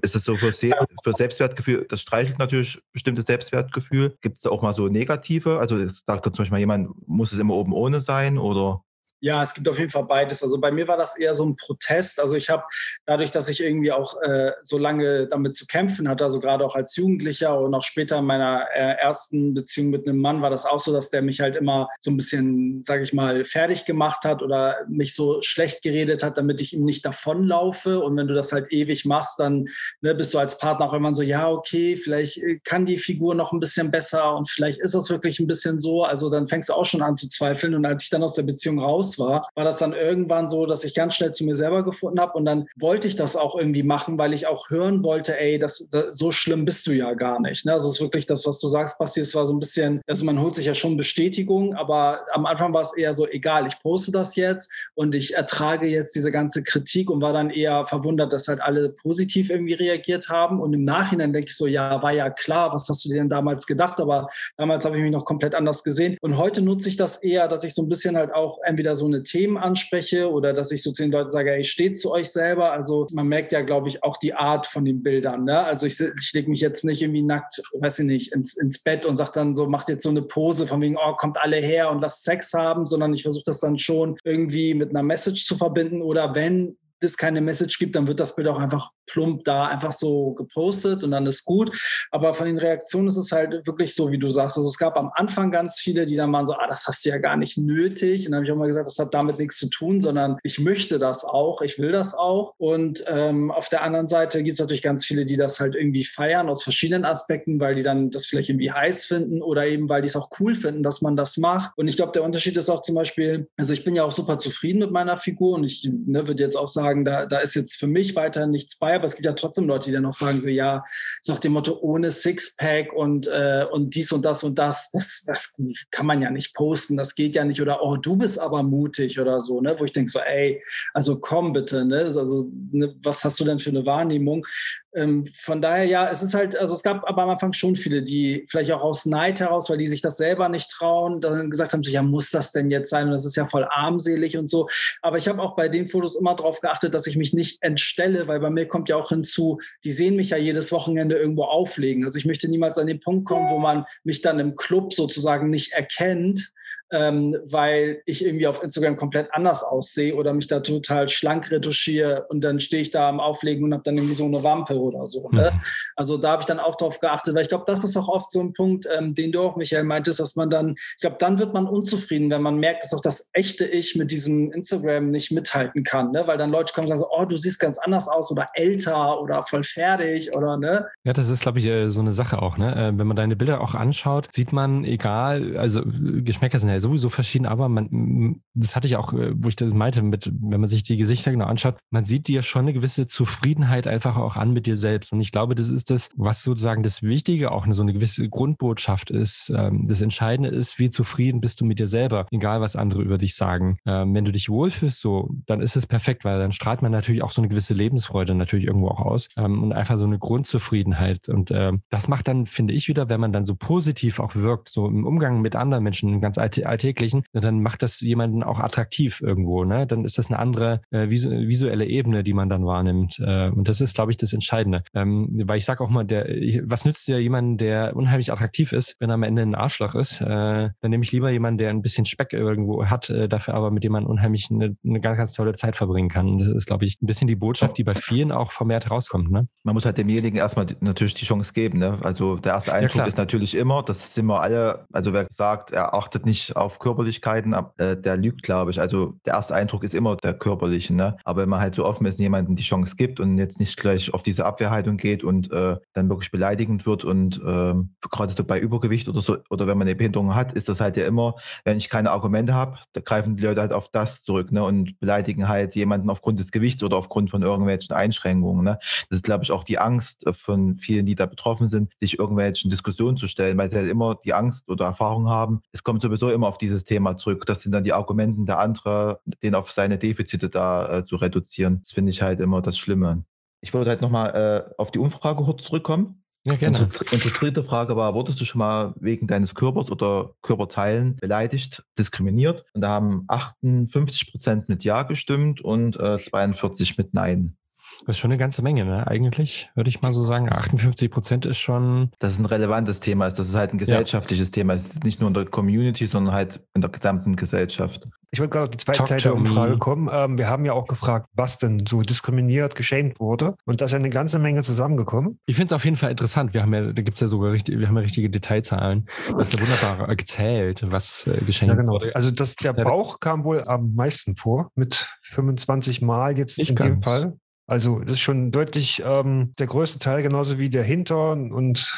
Ist es so für, Se für Selbstwertgefühl, das streichelt natürlich bestimmtes Selbstwertgefühl. Gibt es da auch mal so negative? Also sagt da zum Beispiel jemand, muss es immer oben ohne sein oder? Ja, es gibt auf jeden Fall beides. Also bei mir war das eher so ein Protest. Also ich habe dadurch, dass ich irgendwie auch äh, so lange damit zu kämpfen hatte, also gerade auch als Jugendlicher und auch später in meiner äh, ersten Beziehung mit einem Mann war das auch so, dass der mich halt immer so ein bisschen, sage ich mal, fertig gemacht hat oder mich so schlecht geredet hat, damit ich ihm nicht davonlaufe. Und wenn du das halt ewig machst, dann ne, bist du als Partner auch immer so, ja, okay, vielleicht äh, kann die Figur noch ein bisschen besser und vielleicht ist das wirklich ein bisschen so. Also dann fängst du auch schon an zu zweifeln. Und als ich dann aus der Beziehung raus war, war das dann irgendwann so, dass ich ganz schnell zu mir selber gefunden habe und dann wollte ich das auch irgendwie machen, weil ich auch hören wollte, ey, das, das so schlimm bist du ja gar nicht. Ne? Also es ist wirklich das, was du sagst, Basti, es war so ein bisschen, also man holt sich ja schon Bestätigung, aber am Anfang war es eher so, egal, ich poste das jetzt und ich ertrage jetzt diese ganze Kritik und war dann eher verwundert, dass halt alle positiv irgendwie reagiert haben und im Nachhinein denke ich so, ja, war ja klar, was hast du dir denn damals gedacht, aber damals habe ich mich noch komplett anders gesehen und heute nutze ich das eher, dass ich so ein bisschen halt auch entweder so eine Themen anspreche oder dass ich so zu den Leuten sage, ey, steht zu euch selber. Also man merkt ja, glaube ich, auch die Art von den Bildern. Ne? Also ich, ich lege mich jetzt nicht irgendwie nackt, weiß ich nicht, ins, ins Bett und sage dann so, macht jetzt so eine Pose von wegen, oh, kommt alle her und lasst Sex haben, sondern ich versuche das dann schon irgendwie mit einer Message zu verbinden oder wenn es keine Message gibt, dann wird das Bild auch einfach plump da einfach so gepostet und dann ist gut. Aber von den Reaktionen ist es halt wirklich so, wie du sagst. Also es gab am Anfang ganz viele, die dann waren so, ah, das hast du ja gar nicht nötig. Und dann habe ich auch mal gesagt, das hat damit nichts zu tun, sondern ich möchte das auch, ich will das auch. Und ähm, auf der anderen Seite gibt es natürlich ganz viele, die das halt irgendwie feiern aus verschiedenen Aspekten, weil die dann das vielleicht irgendwie heiß finden oder eben, weil die es auch cool finden, dass man das macht. Und ich glaube, der Unterschied ist auch zum Beispiel, also ich bin ja auch super zufrieden mit meiner Figur und ich ne, würde jetzt auch sagen, da, da ist jetzt für mich weiter nichts bei, aber es gibt ja trotzdem Leute, die dann noch sagen, so ja, so nach dem Motto, ohne Sixpack und, äh, und dies und das und das, das, das kann man ja nicht posten, das geht ja nicht. Oder oh, du bist aber mutig oder so, ne? Wo ich denke so, ey, also komm bitte, ne? Also, ne, was hast du denn für eine Wahrnehmung? Ähm, von daher, ja, es ist halt, also es gab aber am Anfang schon viele, die vielleicht auch aus Neid heraus, weil die sich das selber nicht trauen, dann gesagt haben, so, ja, muss das denn jetzt sein? Und das ist ja voll armselig und so. Aber ich habe auch bei den Fotos immer darauf geachtet, dass ich mich nicht entstelle, weil bei mir kommt ja auch hinzu, die sehen mich ja jedes Wochenende irgendwo auflegen. Also ich möchte niemals an den Punkt kommen, wo man mich dann im Club sozusagen nicht erkennt ähm, weil ich irgendwie auf Instagram komplett anders aussehe oder mich da total schlank retuschiere und dann stehe ich da am Auflegen und habe dann irgendwie so eine Wampe oder so. Ne? Mhm. Also da habe ich dann auch drauf geachtet, weil ich glaube, das ist auch oft so ein Punkt, ähm, den du auch, Michael, meintest, dass man dann, ich glaube, dann wird man unzufrieden, wenn man merkt, dass auch das echte Ich mit diesem Instagram nicht mithalten kann, ne? weil dann Leute kommen und sagen so, oh, du siehst ganz anders aus oder älter oder voll fertig oder ne. Ja, das ist, glaube ich, äh, so eine Sache auch, ne? Äh, wenn man deine Bilder auch anschaut, sieht man, egal, also Geschmäcker sind ja sowieso verschieden, aber man, das hatte ich auch, äh, wo ich das meinte, mit, wenn man sich die Gesichter genau anschaut, man sieht dir schon eine gewisse Zufriedenheit einfach auch an mit dir selbst. Und ich glaube, das ist das, was sozusagen das Wichtige auch, so eine gewisse Grundbotschaft ist. Ähm, das Entscheidende ist, wie zufrieden bist du mit dir selber, egal was andere über dich sagen. Ähm, wenn du dich wohlfühlst so, dann ist es perfekt, weil dann strahlt man natürlich auch so eine gewisse Lebensfreude natürlich irgendwo auch aus ähm, und einfach so eine Grundzufriedenheit. Und das macht dann, finde ich wieder, wenn man dann so positiv auch wirkt, so im Umgang mit anderen Menschen, ganz alltäglich, verwirklichen, dann macht das jemanden auch attraktiv irgendwo. Ne? Dann ist das eine andere äh, visuelle Ebene, die man dann wahrnimmt. Äh, und das ist, glaube ich, das Entscheidende. Ähm, weil ich sage auch mal, der, ich, was nützt dir jemanden, der unheimlich attraktiv ist, wenn er am Ende ein Arschloch ist? Äh, dann nehme ich lieber jemanden, der ein bisschen Speck irgendwo hat, äh, dafür aber mit dem man unheimlich eine, eine ganz, ganz tolle Zeit verbringen kann. Und das ist, glaube ich, ein bisschen die Botschaft, die bei vielen auch vermehrt rauskommt. Ne? Man muss halt demjenigen erstmal natürlich die Chance geben. Ne? Also der erste Eindruck ja, ist natürlich immer, das sind wir alle, also wer sagt, er achtet nicht auf Körperlichkeiten, äh, der lügt, glaube ich. Also der erste Eindruck ist immer der körperliche. Ne? Aber wenn man halt so offen ist, jemandem die Chance gibt und jetzt nicht gleich auf diese Abwehrhaltung geht und äh, dann wirklich beleidigend wird und äh, gerade so bei Übergewicht oder so, oder wenn man eine Behinderung hat, ist das halt ja immer, wenn ich keine Argumente habe, da greifen die Leute halt auf das zurück ne? und beleidigen halt jemanden aufgrund des Gewichts oder aufgrund von irgendwelchen Einschränkungen. Ne? Das ist, glaube ich, auch die Angst von vielen, die da betroffen sind, sich irgendwelchen Diskussionen zu stellen, weil sie halt immer die Angst oder Erfahrung haben. Es kommt sowieso immer auf dieses Thema zurück. Das sind dann die Argumenten der andere, den auf seine Defizite da äh, zu reduzieren. Das finde ich halt immer das Schlimme. Ich würde halt nochmal äh, auf die Umfrage kurz zurückkommen. Ja, gerne. Unsere, unsere dritte Frage war, wurdest du schon mal wegen deines Körpers oder Körperteilen beleidigt, diskriminiert? Und da haben 58 Prozent mit Ja gestimmt und äh, 42 mit Nein. Das ist schon eine ganze Menge, ne? Eigentlich würde ich mal so sagen, 58 Prozent ist schon. Das ist ein relevantes Thema. Das ist halt ein gesellschaftliches ja. Thema. Es ist nicht nur in der Community, sondern halt in der gesamten Gesellschaft. Ich wollte gerade auf die zweite Teil der Umfrage kommen. Ähm, wir haben ja auch gefragt, was denn so diskriminiert, geschämt wurde. Und da ist ja eine ganze Menge zusammengekommen. Ich finde es auf jeden Fall interessant. Wir haben ja, da gibt es ja sogar richtig, wir haben ja richtige Detailzahlen. Das ist ja wunderbar gezählt, was äh, geschenkt ja, genau. wurde. Also das, der Bauch kam wohl am meisten vor, mit 25 Mal jetzt Nicht in ganz. dem Fall. Also das ist schon deutlich ähm, der größte Teil, genauso wie der Hintern und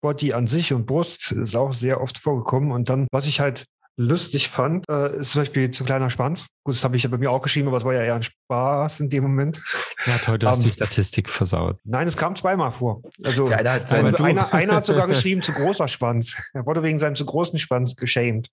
Body an sich und Brust ist auch sehr oft vorgekommen. Und dann, was ich halt lustig fand, äh, ist zum Beispiel zu kleiner Schwanz. Gut, das habe ich ja bei mir auch geschrieben, aber es war ja eher ein Spaß in dem Moment. Ja, toll, du um, hast die Statistik versaut. Nein, es kam zweimal vor. Also ja, einer, einer, einer, hat sogar geschrieben, zu großer Schwanz. Er wurde wegen seinem zu großen Schwanz geschämt.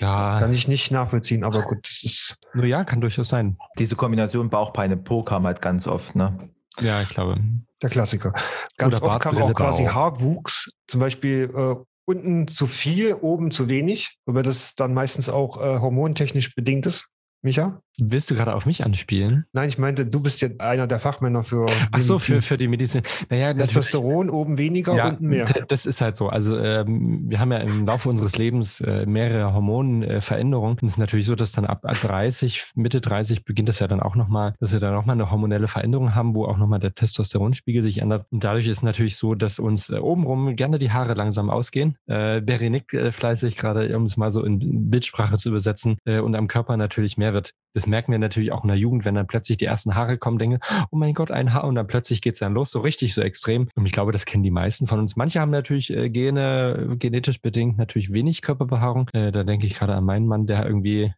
Ja. Kann ich nicht nachvollziehen, aber gut, das ist. Nur ja, kann durchaus sein. Diese Kombination Bauchpeine Po kam halt ganz oft, ne? Ja, ich glaube. Der Klassiker. Ganz Oder oft kam auch quasi Haarwuchs. Zum Beispiel äh, unten zu viel, oben zu wenig, wobei das dann meistens auch äh, hormontechnisch bedingt ist. Micha? Willst du gerade auf mich anspielen? Nein, ich meinte, du bist ja einer der Fachmänner für. Ach so, für, für die Medizin. Naja, Testosteron oben weniger, ja, unten mehr. Das ist halt so. Also ähm, wir haben ja im Laufe unseres Lebens äh, mehrere Hormonveränderungen. Äh, es ist natürlich so, dass dann ab 30, Mitte 30 beginnt das ja dann auch nochmal, dass wir dann nochmal eine hormonelle Veränderung haben, wo auch nochmal der Testosteronspiegel sich ändert. Und dadurch ist natürlich so, dass uns äh, obenrum gerne die Haare langsam ausgehen. Äh, Berenik äh, fleißig gerade, um es mal so in Bildsprache zu übersetzen, äh, und am Körper natürlich mehr wird. Das merken wir natürlich auch in der Jugend, wenn dann plötzlich die ersten Haare kommen, denke, oh mein Gott, ein Haar und dann plötzlich geht's dann los, so richtig, so extrem. Und ich glaube, das kennen die meisten von uns. Manche haben natürlich äh, Gene, genetisch bedingt natürlich wenig Körperbehaarung. Äh, da denke ich gerade an meinen Mann, der irgendwie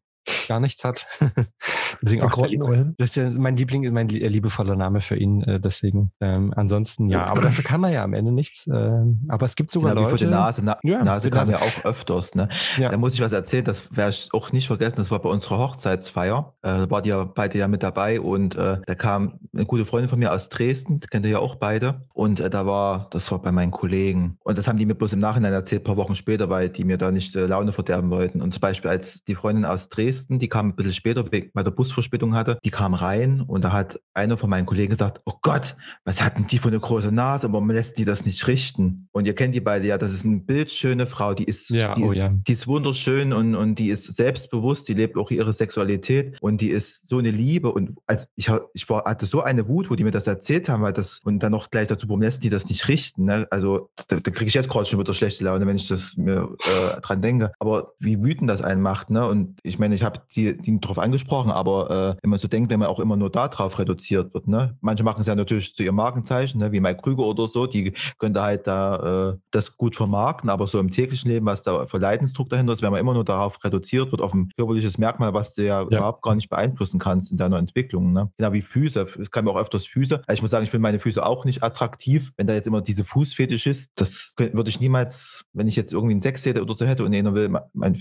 gar nichts hat. deswegen auch der, das ist ja mein Liebling, mein liebevoller Name für ihn. Äh, deswegen. Ähm, ansonsten ja, aber dafür kann man ja am Ende nichts. Äh, aber es gibt sogar genau, Leute. Wie für die Nase. Na, ja, Nase kam ja auch öfters. Ne? Ja. Da muss ich was erzählen. Das werde ich auch nicht vergessen. Das war bei unserer Hochzeitsfeier. Äh, da wart ihr beide ja mit dabei und äh, da kam eine gute Freundin von mir aus Dresden. Kennt ihr ja auch beide. Und äh, da war, das war bei meinen Kollegen. Und das haben die mir bloß im Nachhinein erzählt, ein paar Wochen später, weil die mir da nicht äh, Laune verderben wollten. Und zum Beispiel als die Freundin aus Dresden, die kam ein bisschen später, weil der Busverspätung hatte, die kam rein und da hat einer von meinen Kollegen gesagt, oh Gott, was hatten die für eine große Nase, warum lässt die das nicht richten? Und ihr kennt die beide ja, das ist eine bildschöne Frau, die ist, ja, die, oh ist ja. die ist wunderschön und, und die ist selbstbewusst, die lebt auch ihre Sexualität und die ist so eine Liebe und als ich, ich war, hatte so eine Wut, wo die mir das erzählt haben, weil das und dann noch gleich dazu, warum lässt die das nicht richten? Ne? Also da, da kriege ich jetzt gerade schon wieder schlechte Laune, wenn ich das mir äh, dran denke. Aber wie wütend das einen macht, ne? Und ich meine, ich habe die, die darauf angesprochen, aber äh, wenn man so denkt, wenn man auch immer nur darauf reduziert wird, ne? Manche machen es ja natürlich zu ihrem Markenzeichen, ne? wie Mike Krüger oder so, die können da halt da äh, das gut vermarkten, aber so im täglichen Leben, was da für Leidensdruck dahinter ist, wenn man immer nur darauf reduziert wird, auf ein körperliches Merkmal, was du ja, ja. überhaupt gar nicht beeinflussen kannst in deiner Entwicklung. Ne? Genau wie Füße. Es kann mir auch öfters Füße. Also ich muss sagen, ich finde meine Füße auch nicht attraktiv. Wenn da jetzt immer diese Fußfetisch ist, das würde ich niemals, wenn ich jetzt irgendwie einen Sex hätte oder so hätte und einer will,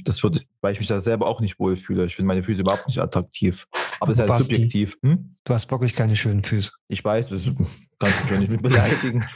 das würde, weil ich mich da selber auch nicht wohlfühle. Ich finde meine Füße überhaupt nicht attraktiv. Aber es ist halt subjektiv. Hm? Du hast wirklich keine schönen Füße. Ich weiß, das ist Kannst du nicht mit beleidigen.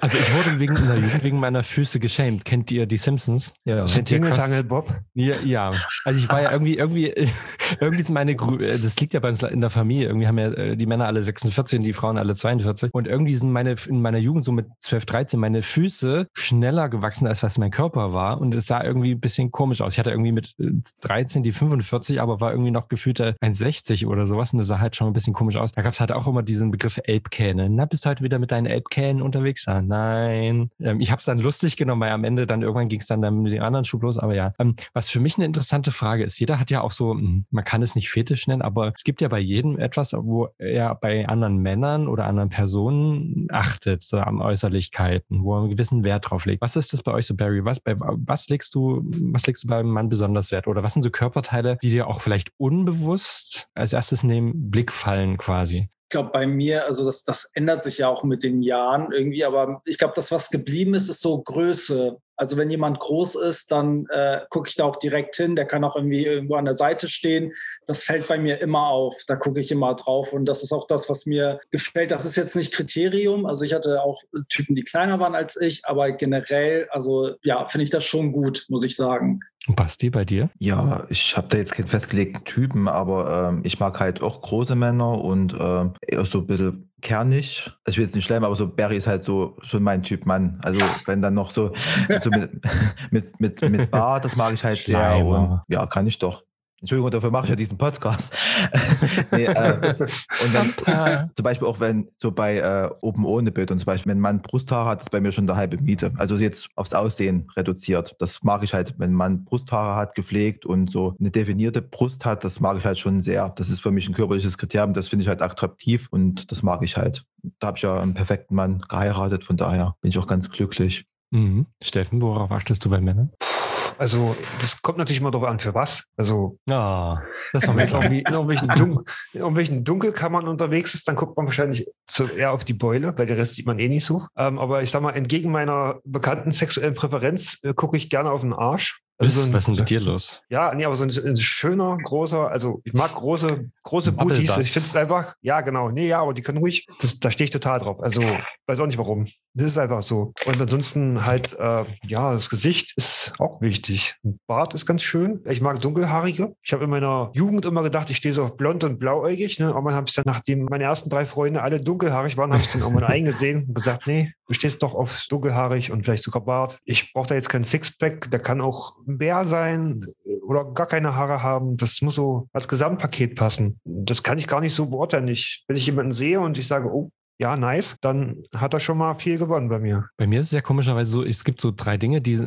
Also ich wurde wegen in der Jugend wegen meiner Füße geschämt. Kennt ihr die Simpsons? Ja. Kennt ihr Tingle Bob? Ja, ja. Also ich war ja irgendwie, irgendwie, irgendwie sind meine, das liegt ja bei uns in der Familie. Irgendwie haben ja äh, die Männer alle 46 und die Frauen alle 42. Und irgendwie sind meine, in meiner Jugend so mit 12, 13 meine Füße schneller gewachsen, als was mein Körper war. Und es sah irgendwie ein bisschen komisch aus. Ich hatte irgendwie mit 13 äh, die 45, aber war irgendwie noch gefühlt 1,60 oder sowas. Und das sah halt schon ein bisschen komisch aus. Da gab es halt auch immer diesen Begriff Elbkähne Ne? Na, bist du heute wieder mit deinen Elbkähnen unterwegs? Ah, nein. Ähm, ich habe es dann lustig genommen, weil am Ende dann irgendwann ging es dann, dann mit den anderen Schub los. Aber ja, ähm, was für mich eine interessante Frage ist, jeder hat ja auch so, hm, man kann es nicht fetisch nennen, aber es gibt ja bei jedem etwas, wo er bei anderen Männern oder anderen Personen achtet, so am Äußerlichkeiten, wo er einen gewissen Wert drauf legt. Was ist das bei euch so, Barry? Was, bei, was legst du, was legst du beim Mann besonders Wert? Oder was sind so Körperteile, die dir auch vielleicht unbewusst als erstes neben Blick fallen quasi? Ich glaube, bei mir, also das, das ändert sich ja auch mit den Jahren irgendwie, aber ich glaube, das, was geblieben ist, ist so Größe. Also wenn jemand groß ist, dann äh, gucke ich da auch direkt hin. Der kann auch irgendwie irgendwo an der Seite stehen. Das fällt bei mir immer auf. Da gucke ich immer drauf. Und das ist auch das, was mir gefällt. Das ist jetzt nicht Kriterium. Also ich hatte auch Typen, die kleiner waren als ich, aber generell, also ja, finde ich das schon gut, muss ich sagen. Basti, bei dir? Ja, ich habe da jetzt keinen festgelegten Typen, aber ähm, ich mag halt auch große Männer und ähm, eher so ein bisschen kernig. Also ich will jetzt nicht schlimm, aber so Barry ist halt so schon mein Typ Mann. Also wenn dann noch so, so mit, mit, mit, mit Bar, das mag ich halt sehr. Und, ja, kann ich doch. Entschuldigung, dafür mache ich ja diesen Podcast. nee, äh, und dann zum Beispiel auch wenn so bei äh, Open ohne Bild und zum Beispiel, wenn Mann Brusthaare hat, ist bei mir schon der halbe Miete. Also jetzt aufs Aussehen reduziert. Das mag ich halt, wenn Mann Brusthaare hat, gepflegt und so eine definierte Brust hat, das mag ich halt schon sehr. Das ist für mich ein körperliches Kriterium, das finde ich halt attraktiv und das mag ich halt. Da habe ich ja einen perfekten Mann geheiratet, von daher bin ich auch ganz glücklich. Mhm. Steffen, worauf achtest du bei Männern? Also, das kommt natürlich immer darauf an, für was. Also, Ah, das wenn man irgendwie in irgendwelchen, Dun in irgendwelchen Dunkelkammern unterwegs ist, dann guckt man wahrscheinlich zu, eher auf die Beule, weil der Rest sieht man eh nicht so. Ähm, aber ich sag mal, entgegen meiner bekannten sexuellen Präferenz äh, gucke ich gerne auf den Arsch. Also so ein- Was ist denn mit dir los? Ja, nee, aber so ein, ein schöner, großer, also ich mag große, große Booties. Ich finde es einfach, ja, genau. Nee, ja, aber die können ruhig, das, da stehe ich total drauf. Also, weiß auch nicht warum. Das ist einfach so. Und ansonsten halt, äh, ja, das Gesicht ist auch wichtig. Ein Bart ist ganz schön. Ich mag dunkelhaarige. Ich habe in meiner Jugend immer gedacht, ich stehe so auf blond und blauäugig. Ne? Aber dann habe ich dann, nachdem meine ersten drei Freunde alle dunkelhaarig waren, habe ich dann irgendwann eingesehen und gesagt, nee, du stehst doch auf dunkelhaarig und vielleicht sogar Bart. Ich brauche da jetzt keinen Sixpack. Der kann auch Bär sein äh, oder gar keine Haare haben. Das muss so als Gesamtpaket passen. Das kann ich gar nicht so beurteilen. Ich, wenn ich jemanden sehe und ich sage, oh, ja, nice, dann hat er schon mal viel gewonnen bei mir. Bei mir ist es ja komischerweise so, es gibt so drei Dinge, die,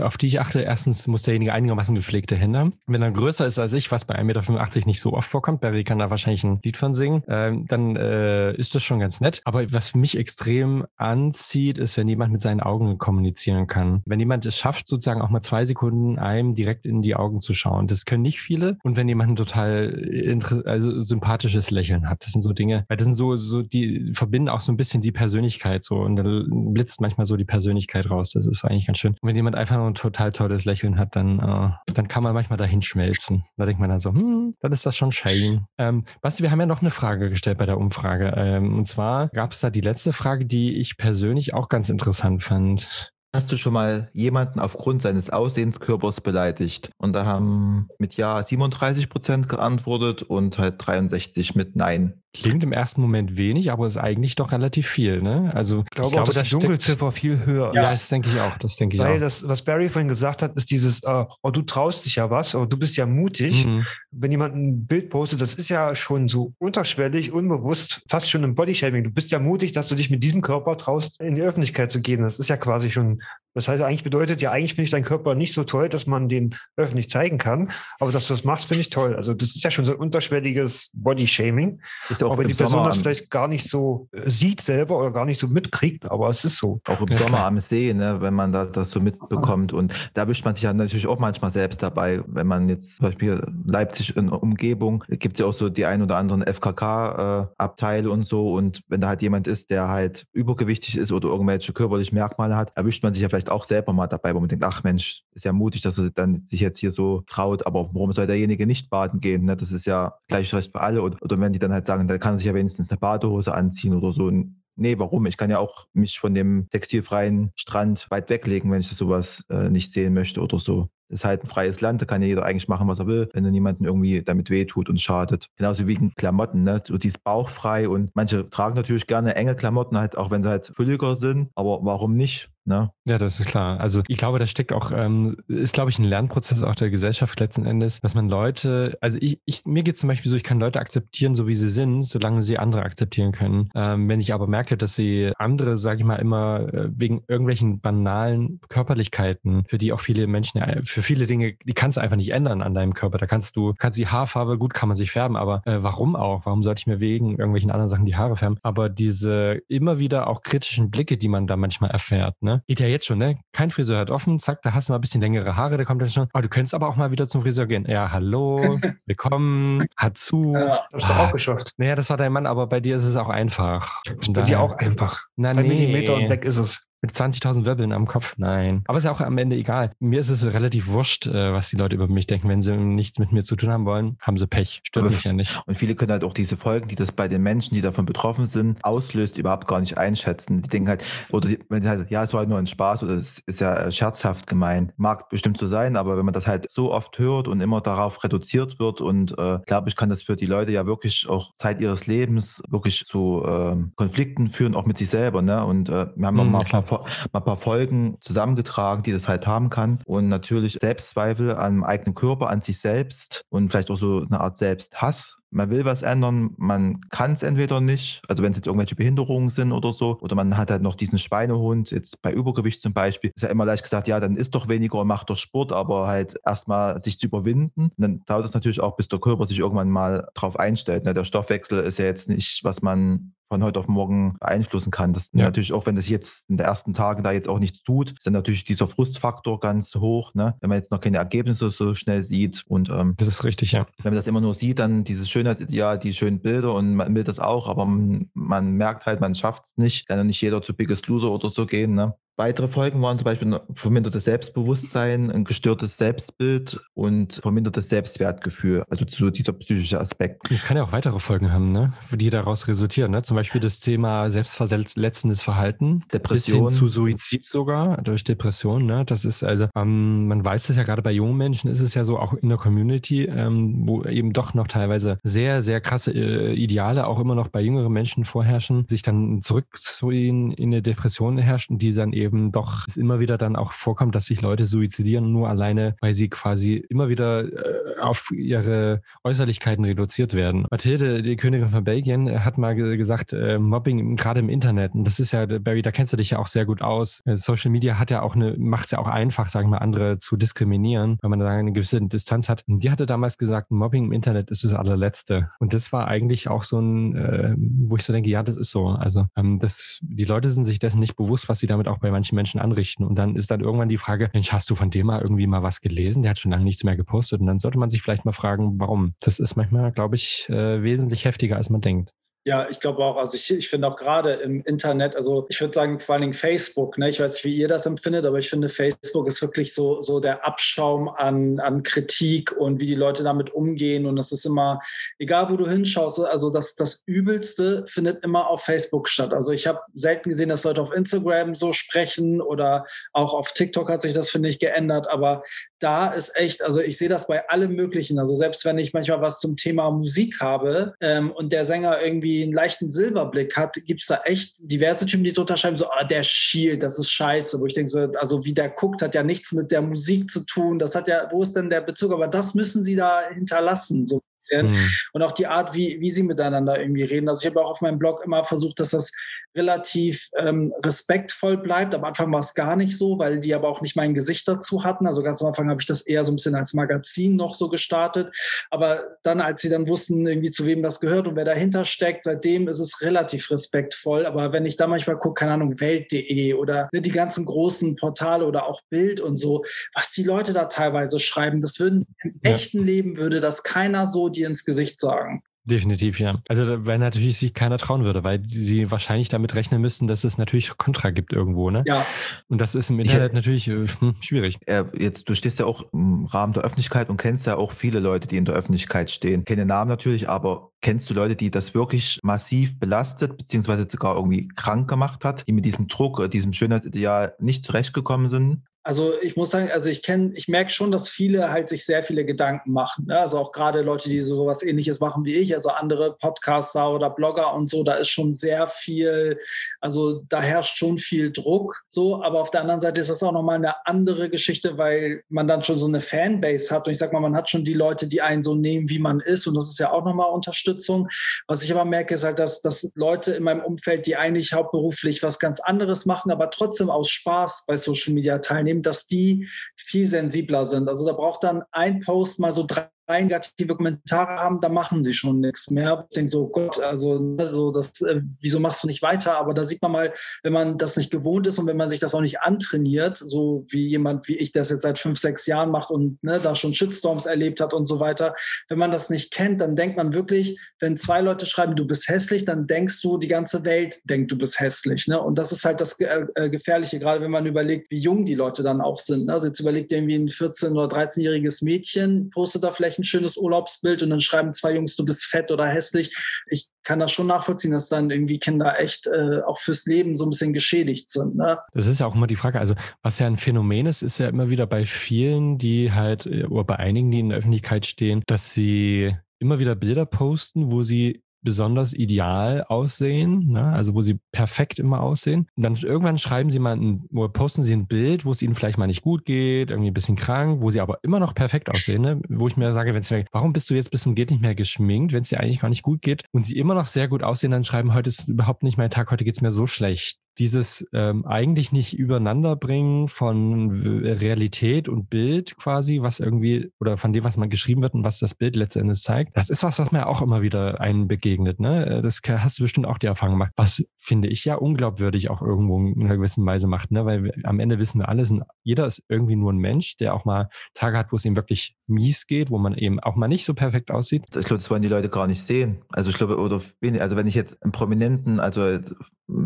auf die ich achte. Erstens muss derjenige einigermaßen gepflegte Hände haben. Wenn er größer ist als ich, was bei 1,85 Meter nicht so oft vorkommt, Barry kann da wahrscheinlich ein Lied von singen, ähm, dann äh, ist das schon ganz nett. Aber was mich extrem anzieht, ist, wenn jemand mit seinen Augen kommunizieren kann. Wenn jemand es schafft, sozusagen auch mal zwei Sekunden einem direkt in die Augen zu schauen. Das können nicht viele. Und wenn jemand ein total inter- also sympathisches Lächeln hat, das sind so Dinge, weil das sind so, so die verbinden auch so ein bisschen die Persönlichkeit so und dann blitzt manchmal so die Persönlichkeit raus. Das ist eigentlich ganz schön. Und wenn jemand einfach nur ein total tolles Lächeln hat, dann, äh, dann kann man manchmal dahin schmelzen. Da denkt man dann so, hm, dann ist das schon schön. Ähm, Basti, wir haben ja noch eine Frage gestellt bei der Umfrage. Ähm, und zwar gab es da die letzte Frage, die ich persönlich auch ganz interessant fand. Hast du schon mal jemanden aufgrund seines Aussehenskörpers beleidigt? Und da haben mit Ja 37 Prozent geantwortet und halt 63 mit Nein. Klingt im ersten Moment wenig, aber ist eigentlich doch relativ viel, ne? Also Ich glaube, auch, dass da die Dunkelziffer viel höher Ja, ist. das denke ich auch. Das denke ich Weil auch. das, was Barry vorhin gesagt hat, ist dieses, äh, oh, du traust dich ja was, aber du bist ja mutig. Mhm. Wenn jemand ein Bild postet, das ist ja schon so unterschwellig, unbewusst, fast schon ein Bodyshaming. Du bist ja mutig, dass du dich mit diesem Körper traust, in die Öffentlichkeit zu gehen. Das ist ja quasi schon, das heißt eigentlich bedeutet ja, eigentlich finde ich deinen Körper nicht so toll, dass man den öffentlich zeigen kann. Aber dass du das machst, finde ich toll. Also das ist ja schon so ein unterschwelliges Bodyshaming. Ist ja auch Auch wenn im die Person Sommer das am- vielleicht gar nicht so äh, sieht selber oder gar nicht so mitkriegt, aber es ist so. Auch im Ja, Sommer klar. am See, ne, wenn man da das so mitbekommt. Und da erwischt man sich ja natürlich auch manchmal selbst dabei, wenn man jetzt zum Beispiel Leipzig in der Umgebung, gibt es ja auch so die ein oder anderen FKK-Abteile und so. Und wenn da halt jemand ist, der halt übergewichtig ist oder irgendwelche körperliche Merkmale hat, erwischt man sich ja vielleicht auch selber mal dabei, wo man denkt, ach Mensch, ist ja mutig, dass er dann sich jetzt hier so traut, aber warum soll derjenige nicht baden gehen? Ne? Das ist ja gleiches Recht für alle. Oder, oder wenn die dann halt sagen, da kann er sich ja wenigstens eine Badehose anziehen oder so. Nee, warum? Ich kann ja auch mich von dem textilfreien Strand weit weglegen, wenn ich das sowas äh, nicht sehen möchte oder so. Ist halt ein freies Land, da kann ja jeder eigentlich machen, was er will, wenn er niemanden irgendwie damit wehtut und schadet. Genauso wie Klamotten, ne? So dieses bauchfrei und manche tragen natürlich gerne enge Klamotten, halt, auch wenn sie halt fülliger sind. Aber warum nicht? Ne? Ja, das ist klar. Also ich glaube, das steckt auch, ähm, ist, glaube ich, ein Lernprozess auch der Gesellschaft letzten Endes, dass man Leute, also ich, ich mir geht zum Beispiel so, ich kann Leute akzeptieren, so wie sie sind, solange sie andere akzeptieren können. Ähm, wenn ich aber merke, dass sie andere, sage ich mal, immer äh, wegen irgendwelchen banalen Körperlichkeiten, für die auch viele Menschen, äh, für viele Dinge, die kannst du einfach nicht ändern an deinem Körper. Da kannst du, kannst die Haarfarbe, gut kann man sich färben, aber äh, warum auch? Warum sollte ich mir wegen irgendwelchen anderen Sachen die Haare färben? Aber diese immer wieder auch kritischen Blicke, die man da manchmal erfährt, ne? Geht ja jetzt schon, ne? Kein Friseur hat offen, zack, da hast du mal ein bisschen längere Haare, da kommt dann schon, oh, du könntest aber auch mal wieder zum Friseur gehen. Ja, hallo, willkommen, hat zu. Ja. Hast du auch geschafft. Naja, das war dein Mann, aber bei dir ist es auch einfach. Ist bei dir auch einfach. Na, Drei nee. Millimeter und weg ist es. Mit 20.000 Wirbeln am Kopf? Nein. Aber ist ja auch am Ende egal. Mir ist es relativ wurscht, äh, was die Leute über mich denken. Wenn sie nichts mit mir zu tun haben wollen, haben sie Pech. Stört Aber mich ja nicht. Und viele können halt auch diese Folgen, die das bei den Menschen, die davon betroffen sind, auslöst, überhaupt gar nicht einschätzen. Die denken halt, oder die, wenn sie halt, ja, es war halt nur ein Spaß oder es ist ja äh, scherzhaft gemeint. Mag bestimmt so sein, aber wenn man das halt so oft hört und immer darauf reduziert wird und äh, glaube ich, kann das für die Leute ja wirklich auch Zeit ihres Lebens wirklich zu ähm, Konflikten führen, auch mit sich selber. Ne? Und äh, wir haben noch Mhm, mal, ein paar, mal ein paar Folgen zusammengetragen, die das halt haben kann. Und natürlich Selbstzweifel am eigenen Körper, an sich selbst und vielleicht auch so eine Art Selbsthass. Man will was ändern, man kann es entweder nicht, also wenn es jetzt irgendwelche Behinderungen sind oder so, oder man hat halt noch diesen Schweinehund, jetzt bei Übergewicht zum Beispiel, ist ja immer leicht gesagt, ja, dann isst doch weniger und mach doch Sport, aber halt erstmal sich zu überwinden. Und dann dauert es natürlich auch, bis der Körper sich irgendwann mal drauf einstellt. Ne? Der Stoffwechsel ist ja jetzt nicht, was man von heute auf morgen beeinflussen kann. Das Ja. natürlich auch, wenn das jetzt in den ersten Tagen da jetzt auch nichts tut, ist dann natürlich dieser Frustfaktor ganz hoch, ne? wenn man jetzt noch keine Ergebnisse so schnell sieht. Und ähm, Das ist richtig, ja. wenn man das immer nur sieht, dann dieses Schönheitsideal, die schönen Bilder und man will das auch, aber man, man merkt halt, man schafft es nicht. Kann ja nicht jeder zu Biggest Loser oder so gehen. Ne? Weitere Folgen waren zum Beispiel ein vermindertes Selbstbewusstsein, ein gestörtes Selbstbild und vermindertes Selbstwertgefühl, also so dieser psychische Aspekt. Das kann ja auch weitere Folgen haben, ne? die daraus resultieren. Ne? Zum Beispiel das Thema selbstverletzendes Verhalten. Depression. Bis hin zu Suizid sogar durch Depression. Ne? Das ist also, ähm, man weiß es ja gerade bei jungen Menschen, ist es ja so, auch in der Community, ähm, wo eben doch noch teilweise sehr, sehr krasse äh, Ideale auch immer noch bei jüngeren Menschen vorherrschen, sich dann zurückziehen in eine Depression herrschen, die dann eben doch es immer wieder dann auch vorkommt, dass sich Leute suizidieren, nur alleine, weil sie quasi immer wieder äh, auf ihre Äußerlichkeiten reduziert werden. Mathilde, die Königin von Belgien, äh, hat mal ge gesagt, äh, Mobbing gerade im Internet. Und das ist ja, Barry, da kennst du dich ja auch sehr gut aus. Äh, Social Media hat ja auch eine, macht es ja auch einfach, sagen wir, andere zu diskriminieren, weil man da eine gewisse Distanz hat. Und die hatte damals gesagt, Mobbing im Internet ist das allerletzte. Und das war eigentlich auch so ein, äh, wo ich so denke, ja, das ist so. Also ähm, das, die Leute sind sich dessen nicht bewusst, was sie damit auch bei manchen Menschen anrichten. Und dann ist dann irgendwann die Frage, Mensch, hast du von dem mal irgendwie mal was gelesen? Der hat schon lange nichts mehr gepostet. Und dann sollte man sich vielleicht mal fragen, warum. Das ist manchmal, glaube ich, äh, wesentlich heftiger, als man denkt. Ja, ich glaube auch, also ich, ich finde auch gerade im Internet, also ich würde sagen vor allen Dingen Facebook, ne? ich weiß nicht, wie ihr das empfindet, aber ich finde Facebook ist wirklich so, so der Abschaum an, an Kritik und wie die Leute damit umgehen und das ist immer, egal wo du hinschaust, also das, das Übelste findet immer auf Facebook statt. Also ich habe selten gesehen, dass Leute auf Instagram so sprechen oder auch auf TikTok hat sich das, finde ich, geändert, aber da ist echt, also ich sehe das bei allem Möglichen. Also selbst wenn ich manchmal was zum Thema Musik habe ähm, und der Sänger irgendwie einen leichten Silberblick hat, gibt es da echt diverse Typen, die drunter schreiben, so, ah, der schielt, das ist scheiße. Wo ich denke, so, also wie der guckt, hat ja nichts mit der Musik zu tun. Das hat ja, wo ist denn der Bezug? Aber das müssen sie da hinterlassen. So. Bisschen. Mhm. Und auch die Art, wie, wie sie miteinander irgendwie reden. Also ich habe auch auf meinem Blog immer versucht, dass das relativ ähm, respektvoll bleibt. Am Anfang war es gar nicht so, weil die aber auch nicht mein Gesicht dazu hatten. Also ganz am Anfang habe ich das eher so ein bisschen als Magazin noch so gestartet. Aber dann, als sie dann wussten, irgendwie zu wem das gehört und wer dahinter steckt, seitdem ist es relativ respektvoll. Aber wenn ich da manchmal gucke, keine Ahnung, Welt.de oder ne, die ganzen großen Portale oder auch Bild und so, was die Leute da teilweise schreiben, das würden im Ja. echten Leben würde das keiner so dir ins Gesicht sagen. Definitiv, ja. Also weil natürlich sich keiner trauen würde, weil sie wahrscheinlich damit rechnen müssten, dass es natürlich Kontra gibt irgendwo, ne? Ja, Und das ist im Ich- Internet natürlich äh, hm, schwierig. Äh, jetzt, du stehst ja auch im Rahmen der Öffentlichkeit und kennst ja auch viele Leute, die in der Öffentlichkeit stehen. Keine Namen natürlich, aber kennst du Leute, die das wirklich massiv belastet, beziehungsweise sogar irgendwie krank gemacht hat, die mit diesem Druck, äh, diesem Schönheitsideal nicht zurechtgekommen sind? Also ich muss sagen, also ich kenne, ich merke schon, dass viele halt sich sehr viele Gedanken machen. Ne? Also auch gerade Leute, die so was ähnliches machen wie ich, also andere Podcaster oder Blogger und so, da ist schon sehr viel, also da herrscht schon viel Druck. So, aber auf der anderen Seite ist das auch nochmal eine andere Geschichte, weil man dann schon so eine Fanbase hat. Und ich sag mal, man hat schon die Leute, die einen so nehmen, wie man ist. Und das ist ja auch nochmal Unterstützung. Was ich aber merke, ist halt, dass, dass Leute in meinem Umfeld, die eigentlich hauptberuflich was ganz anderes machen, aber trotzdem aus Spaß bei Social Media teilnehmen, wahrnehmen, dass die viel sensibler sind. Also da braucht dann ein Post mal so drei negative Kommentare haben, da machen sie schon nichts mehr. Ich denke so, Gott, also, also das, äh, wieso machst du nicht weiter? Aber da sieht man mal, wenn man das nicht gewohnt ist und wenn man sich das auch nicht antrainiert, so wie jemand wie ich das jetzt seit fünf, sechs Jahren macht und ne, da schon Shitstorms erlebt hat und so weiter, wenn man das nicht kennt, dann denkt man wirklich, wenn zwei Leute schreiben, du bist hässlich, dann denkst du, die ganze Welt denkt, du bist hässlich. Ne? Und das ist halt das äh, äh Gefährliche, gerade wenn man überlegt, wie jung die Leute dann auch sind. Also jetzt überlegt irgendwie ein 14- oder 13-jähriges Mädchen, postet da vielleicht vielleicht ein schönes Urlaubsbild und dann schreiben zwei Jungs, du bist fett oder hässlich. Ich kann das schon nachvollziehen, dass dann irgendwie Kinder echt äh, auch fürs Leben so ein bisschen geschädigt sind. Ne? Das ist ja auch immer die Frage. Also, was ja ein Phänomen ist, ist ja immer wieder bei vielen, die halt, äh, oder bei einigen, die in der Öffentlichkeit stehen, dass sie immer wieder Bilder posten, wo sie besonders ideal aussehen, ne? also wo sie perfekt immer aussehen. Und dann irgendwann schreiben sie mal, ein, oder posten sie ein Bild, wo es ihnen vielleicht mal nicht gut geht, irgendwie ein bisschen krank, wo sie aber immer noch perfekt aussehen, ne? wo ich mir sage, wenn sie warum bist du jetzt bis zum geht nicht mehr geschminkt, wenn es dir eigentlich gar nicht gut geht und sie immer noch sehr gut aussehen, dann schreiben, heute ist überhaupt nicht mein Tag, heute geht es mir so schlecht dieses ähm, eigentlich nicht übereinanderbringen von Realität und Bild quasi, was irgendwie, oder von dem, was man geschrieben wird und was das Bild letztendlich zeigt, das ist was, was mir auch immer wieder einen begegnet. Ne? Äh, das hast du bestimmt auch die Erfahrung gemacht. Was finde ich ja unglaubwürdig auch irgendwo in einer gewissen Weise macht, ne? weil wir, am Ende wissen wir alle, sind, jeder ist irgendwie nur ein Mensch, der auch mal Tage hat, wo es ihm wirklich mies geht, wo man eben auch mal nicht so perfekt aussieht. Ich glaube, das wollen die Leute gar nicht sehen. Also ich glaube, oder also wenn ich jetzt einen Prominenten, also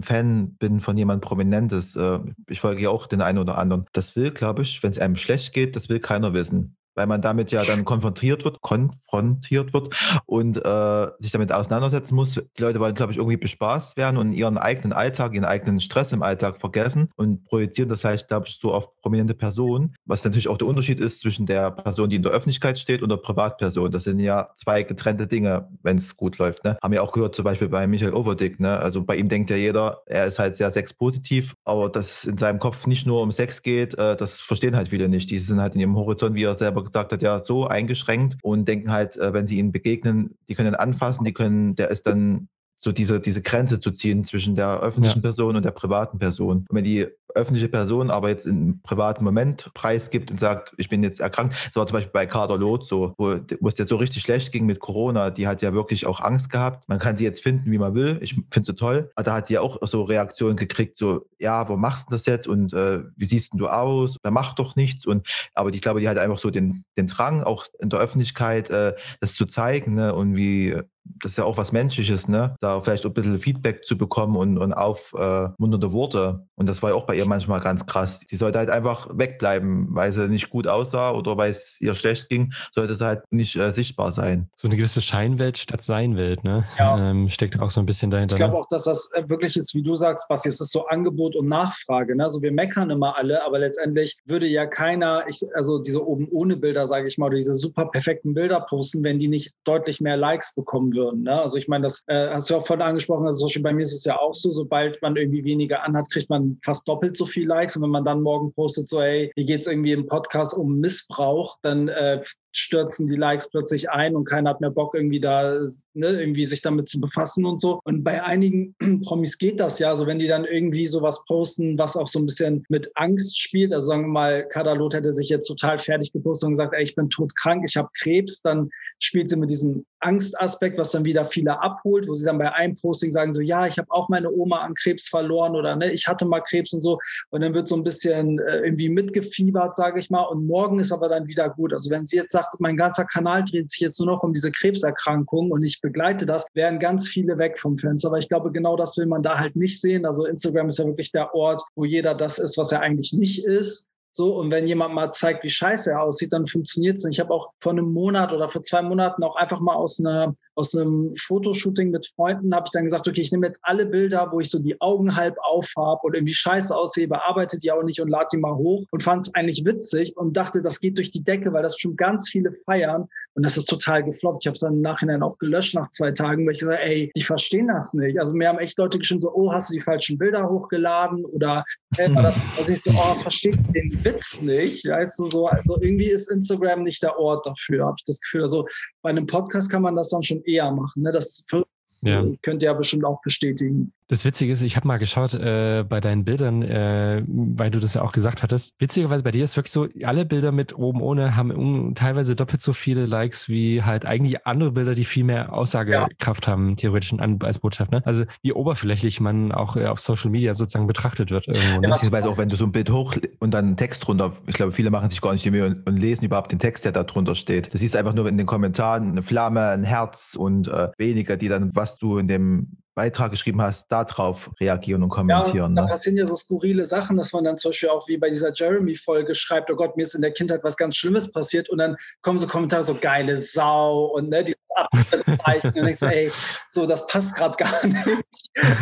Fan bin von jemand Prominentes, äh, ich folge ja auch den einen oder anderen. Das will, glaube ich, wenn es einem schlecht geht, das will keiner wissen weil man damit ja dann konfrontiert wird, konfrontiert wird und äh, sich damit auseinandersetzen muss. Die Leute wollen, glaube ich, irgendwie bespaßt werden und ihren eigenen Alltag, ihren eigenen Stress im Alltag vergessen und projizieren das vielleicht, glaube ich, so auf prominente Personen, was natürlich auch der Unterschied ist zwischen der Person, die in der Öffentlichkeit steht und der Privatperson. Das sind ja zwei getrennte Dinge, wenn es gut läuft. Ne? Haben wir auch gehört, zum Beispiel bei Michael Overdick. Ne? Also bei ihm denkt ja jeder, er ist halt sehr sexpositiv, aber dass es in seinem Kopf nicht nur um Sex geht, äh, das verstehen halt viele nicht. Die sind halt in ihrem Horizont, wie er selber gesagt hat, ja so eingeschränkt und denken halt, äh, wenn sie ihnen begegnen, die können anfassen, die können, der ist dann so diese, diese Grenze zu ziehen zwischen der öffentlichen ja. Person und der privaten Person. Und wenn die öffentliche Person aber jetzt im privaten Moment preisgibt und sagt, ich bin jetzt erkrankt, das war zum Beispiel bei Kader Loth so, wo, wo es jetzt so richtig schlecht ging mit Corona, die hat ja wirklich auch Angst gehabt. Man kann sie jetzt finden, wie man will. Ich finde sie toll. Aber da hat sie ja auch so Reaktionen gekriegt, so, ja, wo machst du das jetzt und äh, wie siehst du aus? Da macht doch nichts. Und aber ich glaube, die hat einfach so den, den Drang, auch in der Öffentlichkeit äh, das zu zeigen ne? und wie das ist ja auch was Menschliches, ne? Da vielleicht auch ein bisschen Feedback zu bekommen und, und aufmunternde äh, Worte. Und das war ja auch bei ihr manchmal ganz krass. Die sollte halt einfach wegbleiben, weil sie nicht gut aussah oder weil es ihr schlecht ging, sollte sie halt nicht äh, sichtbar sein. So eine gewisse Scheinwelt statt Seinwelt, ne? Ja. Ähm, steckt auch so ein bisschen dahinter. Ich glaube ne? auch, dass das äh, wirklich ist, wie du sagst, Basti, es ist so Angebot und Nachfrage. Ne? Also wir meckern immer alle, aber letztendlich würde ja keiner, ich, also diese oben ohne Bilder, sage ich mal, oder diese super perfekten Bilder posten, wenn die nicht deutlich mehr Likes bekommen würden. Ne? Also ich meine, das äh, hast du auch vorhin angesprochen, also bei mir ist es ja auch so, sobald man irgendwie weniger anhat, kriegt man fast doppelt so viel Likes. Und wenn man dann morgen postet, so, hey, hier geht es irgendwie im Podcast um Missbrauch, dann äh, stürzen die Likes plötzlich ein und keiner hat mehr Bock, irgendwie da, ne, irgendwie sich damit zu befassen und so. Und bei einigen Promis geht das ja. Also wenn die dann irgendwie sowas posten, was auch so ein bisschen mit Angst spielt, also sagen wir mal, Kadalot hätte sich jetzt total fertig gepostet und gesagt, ey, ich bin todkrank, ich habe Krebs, dann spielt sie mit diesem Angstaspekt, was dann wieder viele abholt, wo sie dann bei einem Posting sagen so, ja, ich habe auch meine Oma an Krebs verloren oder ne, ich hatte mal Krebs und so. Und dann wird so ein bisschen äh, irgendwie mitgefiebert, sage ich mal. Und morgen ist aber dann wieder gut. Also wenn sie jetzt sagt, mein ganzer Kanal dreht sich jetzt nur noch um diese Krebserkrankung und ich begleite das, wären ganz viele weg vom Fenster. Aber ich glaube, genau das will man da halt nicht sehen. Also Instagram ist ja wirklich der Ort, wo jeder das ist, was er eigentlich nicht ist. So, und wenn jemand mal zeigt, wie scheiße er aussieht, dann funktioniert es nicht. Ich habe auch vor einem Monat oder vor zwei Monaten auch einfach mal aus einer aus einem Fotoshooting mit Freunden, habe ich dann gesagt, okay, ich nehme jetzt alle Bilder, wo ich so die Augen halb auf habe und irgendwie scheiße aussehe, bearbeitet die auch nicht und lade die mal hoch und fand es eigentlich witzig und dachte, das geht durch die Decke, weil das schon ganz viele feiern und das ist total gefloppt. Ich habe es dann im Nachhinein auch gelöscht nach zwei Tagen, weil ich gesagt ey, die verstehen das nicht. Also mir haben echt Leute geschrieben so, oh, hast du die falschen Bilder hochgeladen oder hey, war das, also ich so, oh, versteht den Witz nicht, weißt du, so, also irgendwie ist Instagram nicht der Ort dafür, habe ich das Gefühl. Also bei einem Podcast kann man das dann schon eher machen, ne? Das ja. könnt ihr ja bestimmt auch bestätigen. Das Witzige ist, ich habe mal geschaut äh, bei deinen Bildern, äh, weil du das ja auch gesagt hattest. Witzigerweise bei dir ist wirklich so, alle Bilder mit oben ohne haben um, teilweise doppelt so viele Likes wie halt eigentlich andere Bilder, die viel mehr Aussagekraft ja. haben, theoretisch als Botschaft. Ne? Also wie oberflächlich man auch äh, auf Social Media sozusagen betrachtet wird. Irgendwo, ne? Beziehungsweise auch wenn du so ein Bild hoch und dann einen Text drunter, ich glaube, viele machen sich gar nicht die Mühe und, und, lesen überhaupt den Text, der da drunter steht. Das siehst einfach nur in den Kommentaren eine Flamme, ein Herz und äh, weniger, die dann was du in dem Beitrag geschrieben hast, darauf reagieren und kommentieren. Ja, da ne? passieren ja so skurrile Sachen, dass man dann zum Beispiel auch wie bei dieser Jeremy-Folge schreibt, oh Gott, mir ist in der Kindheit was ganz Schlimmes passiert und dann kommen so Kommentare so geile Sau und ne, dieses Abzeichen und ich so, ey, so, das passt gerade gar nicht.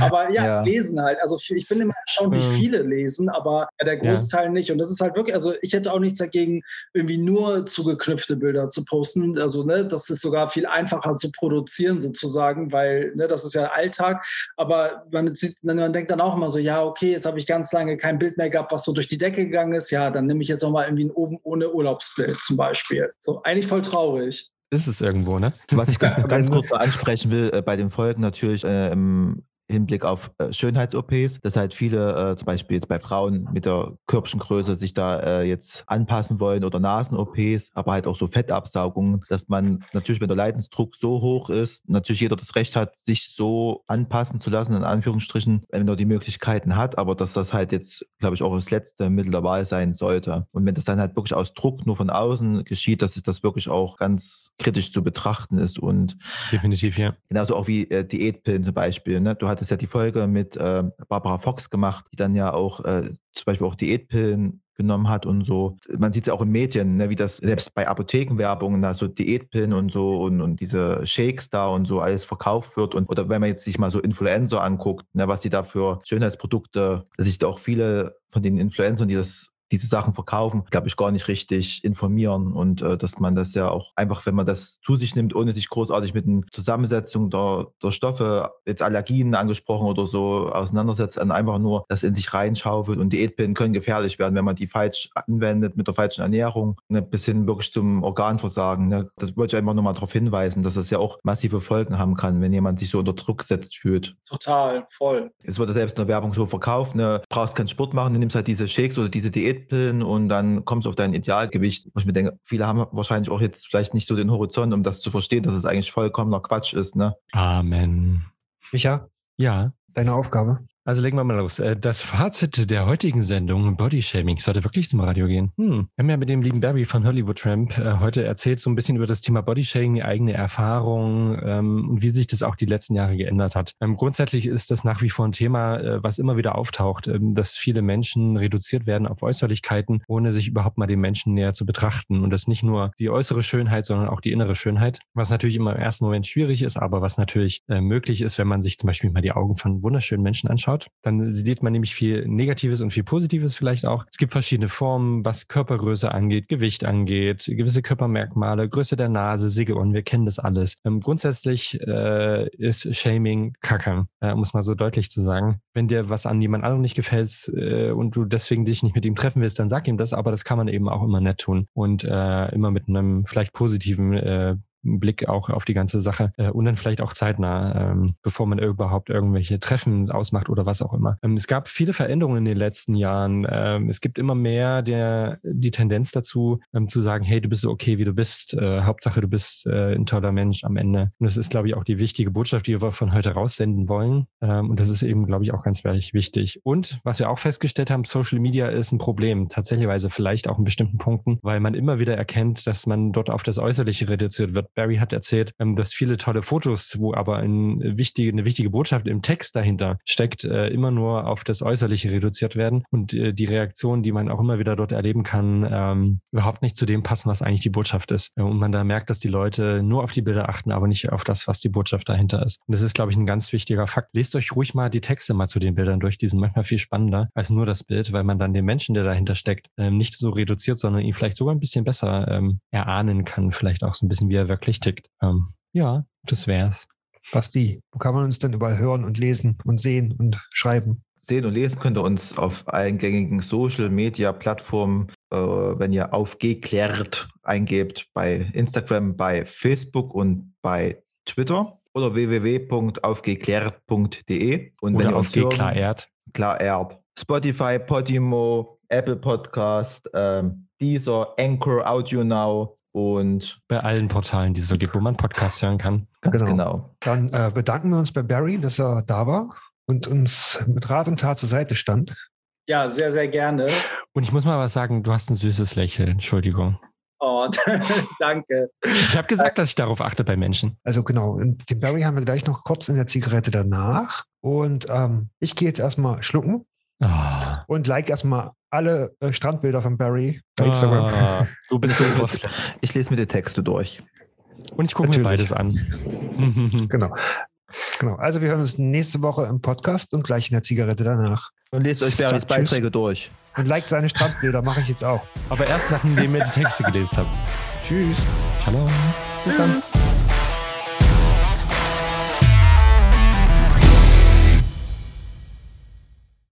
Aber ja, ja, lesen halt. Also ich bin immer erstaunt, wie mhm. viele lesen, aber der Großteil ja. nicht. Und das ist halt wirklich, also ich hätte auch nichts dagegen, irgendwie nur zugeknüpfte Bilder zu posten. Also, ne, das ist sogar viel einfacher zu produzieren sozusagen, weil, ne, das ist ja Alltag Tag. Aber man, sieht, man denkt dann auch immer so, ja, okay, jetzt habe ich ganz lange kein Bild mehr gehabt, was so durch die Decke gegangen ist. Ja, dann nehme ich jetzt auch mal irgendwie ein oben ohne Urlaubsbild zum Beispiel. So, eigentlich voll traurig. Ist es irgendwo, ne? Was ich ganz kurz ansprechen will, äh, bei den Folgen natürlich äh, im Hinblick auf äh, Schönheits-OPs, dass halt viele äh, zum Beispiel jetzt bei Frauen mit der Körbchengröße sich da äh, jetzt anpassen wollen oder Nasen-OPs, aber halt auch so Fettabsaugungen, dass man natürlich, wenn der Leidensdruck so hoch ist, natürlich jeder das Recht hat, sich so anpassen zu lassen, in Anführungsstrichen, wenn er die Möglichkeiten hat, aber dass das halt jetzt, glaube ich, auch das letzte Mittel der Wahl sein sollte. Und wenn das dann halt wirklich aus Druck nur von außen geschieht, dass es das wirklich auch ganz kritisch zu betrachten ist und definitiv, ja. Genauso auch wie äh, Diätpillen zum Beispiel. Ne? Du hattest ja die Folge mit äh, Barbara Fox gemacht, die dann ja auch äh, zum Beispiel auch Diätpillen genommen hat und so. Man sieht es ja auch in Medien, ne, wie das selbst bei Apothekenwerbungen, da so Diätpillen und so und, und diese Shakes da und so alles verkauft wird. Und oder wenn man jetzt sich mal so Influencer anguckt, ne, was die da für Schönheitsprodukte, dass sich da auch viele von den Influencern, die das diese Sachen verkaufen, glaube ich, gar nicht richtig informieren und äh, dass man das ja auch einfach, wenn man das zu sich nimmt, ohne sich großartig mit der Zusammensetzung der, der Stoffe, jetzt Allergien angesprochen oder so, auseinandersetzt, dann einfach nur das in sich reinschaufelt und Diätpillen können gefährlich werden, wenn man die falsch anwendet mit der falschen Ernährung, ne, bis hin wirklich zum Organversagen. Ne. Das wollte ich einfach nur mal darauf hinweisen, dass das ja auch massive Folgen haben kann, wenn jemand sich so unter Druck gesetzt fühlt. Total, voll. Es wird ja selbst in der Werbung so verkauft, ne, brauchst keinen Sport machen, du nimmst halt diese Shakes oder diese Diät Diätpillen und dann kommst du auf dein Idealgewicht. Wo ich mir denke, viele haben wahrscheinlich auch jetzt vielleicht nicht so den Horizont, um das zu verstehen, dass es eigentlich vollkommener Quatsch ist. Ne? Amen. Micha? Ja. Deine Aufgabe? Also legen wir mal los. Äh, das Fazit der heutigen Sendung, Bodyshaming, sollte wirklich zum Radio gehen. Hm. Wir haben ja mit dem lieben Barry von Hollywood Tramp äh, heute erzählt, so ein bisschen über das Thema Bodyshaming, die eigene Erfahrung ähm, und wie sich das auch die letzten Jahre geändert hat. Ähm, grundsätzlich ist das nach wie vor ein Thema, äh, was immer wieder auftaucht, ähm, dass viele Menschen reduziert werden auf Äußerlichkeiten, ohne sich überhaupt mal den Menschen näher zu betrachten. Und das nicht nur die äußere Schönheit, sondern auch die innere Schönheit, was natürlich immer im ersten Moment schwierig ist, aber was natürlich möglich ist, wenn man sich zum Beispiel mal die Augen von wunderschönen Menschen anschaut anschaut, dann sieht man nämlich viel Negatives und viel Positives vielleicht auch. Es gibt verschiedene Formen, was Körpergröße angeht, Gewicht angeht, gewisse Körpermerkmale, Größe der Nase, Siegelohren, wir kennen das alles. Ähm, grundsätzlich äh, ist Shaming Kacke, äh, um es so deutlich zu sagen. Wenn dir was an jemand anderem nicht gefällt äh, und du deswegen dich nicht mit ihm treffen willst, dann sag ihm das, aber das kann man eben auch immer nett tun und äh, immer mit einem vielleicht positiven äh, Blick auch auf die ganze Sache äh, und dann vielleicht auch zeitnah, ähm, bevor man überhaupt irgendwelche Treffen ausmacht oder was auch immer. Ähm, es gab viele Veränderungen in den letzten Jahren. Ähm, es gibt immer mehr der, die Tendenz dazu, ähm, zu sagen, hey, du bist so okay, wie du bist. Äh, Hauptsache, du bist äh, ein toller Mensch am Ende. Und das ist, glaube ich, auch die wichtige Botschaft, die wir von heute raussenden wollen. Ähm, und das ist eben, glaube ich, auch ganz wichtig. Und was wir auch festgestellt haben, Social Media ist ein Problem, tatsächlich vielleicht auch in bestimmten Punkten, weil man immer wieder erkennt, dass man dort auf das Äußerliche reduziert wird Barry hat erzählt, ähm, dass viele tolle Fotos, wo aber ein wichtige, eine wichtige Botschaft im Text dahinter steckt, äh, immer nur auf das Äußerliche reduziert werden und äh, die Reaktionen, die man auch immer wieder dort erleben kann, ähm, überhaupt nicht zu dem passen, was eigentlich die Botschaft ist. Äh, und man da merkt, dass die Leute nur auf die Bilder achten, aber nicht auf das, was die Botschaft dahinter ist. Und das ist, glaube ich, ein ganz wichtiger Fakt. Lest euch ruhig mal die Texte mal zu den Bildern durch. Die sind manchmal viel spannender als nur das Bild, weil man dann den Menschen, der dahinter steckt, ähm, nicht so reduziert, sondern ihn vielleicht sogar ein bisschen besser erahnen kann. Vielleicht auch so ein bisschen, wie er wirklich tickt. Ähm, ja, das wär's. Basti, wo kann man uns denn überall hören und lesen und sehen und schreiben? Sehen und lesen könnt ihr uns auf allen gängigen Social Media Plattformen, äh, wenn ihr aufgeklärt eingebt, bei Instagram, bei Facebook und bei Twitter oder www.aufgeklärt.de. Und Oder wenn ihr auf uns hören- Geklarert. Klarert. Spotify, Podimo, Apple Podcast, ähm, Deezer, Anchor, Audio Now und Bei allen Portalen, die es so gibt, wo man Podcasts hören kann. ganz Genau. genau. Dann äh, bedanken wir uns bei Barry, dass er da war und uns mit Rat und Tat zur Seite stand. Ja, sehr, sehr gerne. Und ich muss mal was sagen, du hast ein süßes Lächeln. Entschuldigung. Oh, danke. Ich habe gesagt, dass ich darauf achte bei Menschen. Also genau, und den Barry haben wir gleich noch kurz in der Zigarette danach. Und ähm, ich gehe jetzt erstmal schlucken Ah. und like erstmal alle äh, Strandbilder von Barry bei Instagram. Ah, du bist so. Ich lese mir die Texte durch. Und ich gucke mir beides an. Genau. Genau. Also wir hören uns nächste Woche im Podcast und gleich in der Zigarette danach. Und lest euch Barrys tschüss. Beiträge durch. Und liked seine Strandbilder, mache ich jetzt auch. Aber erst nachdem ihr die Texte gelesen habt. Tschüss. Shalom. Bis dann.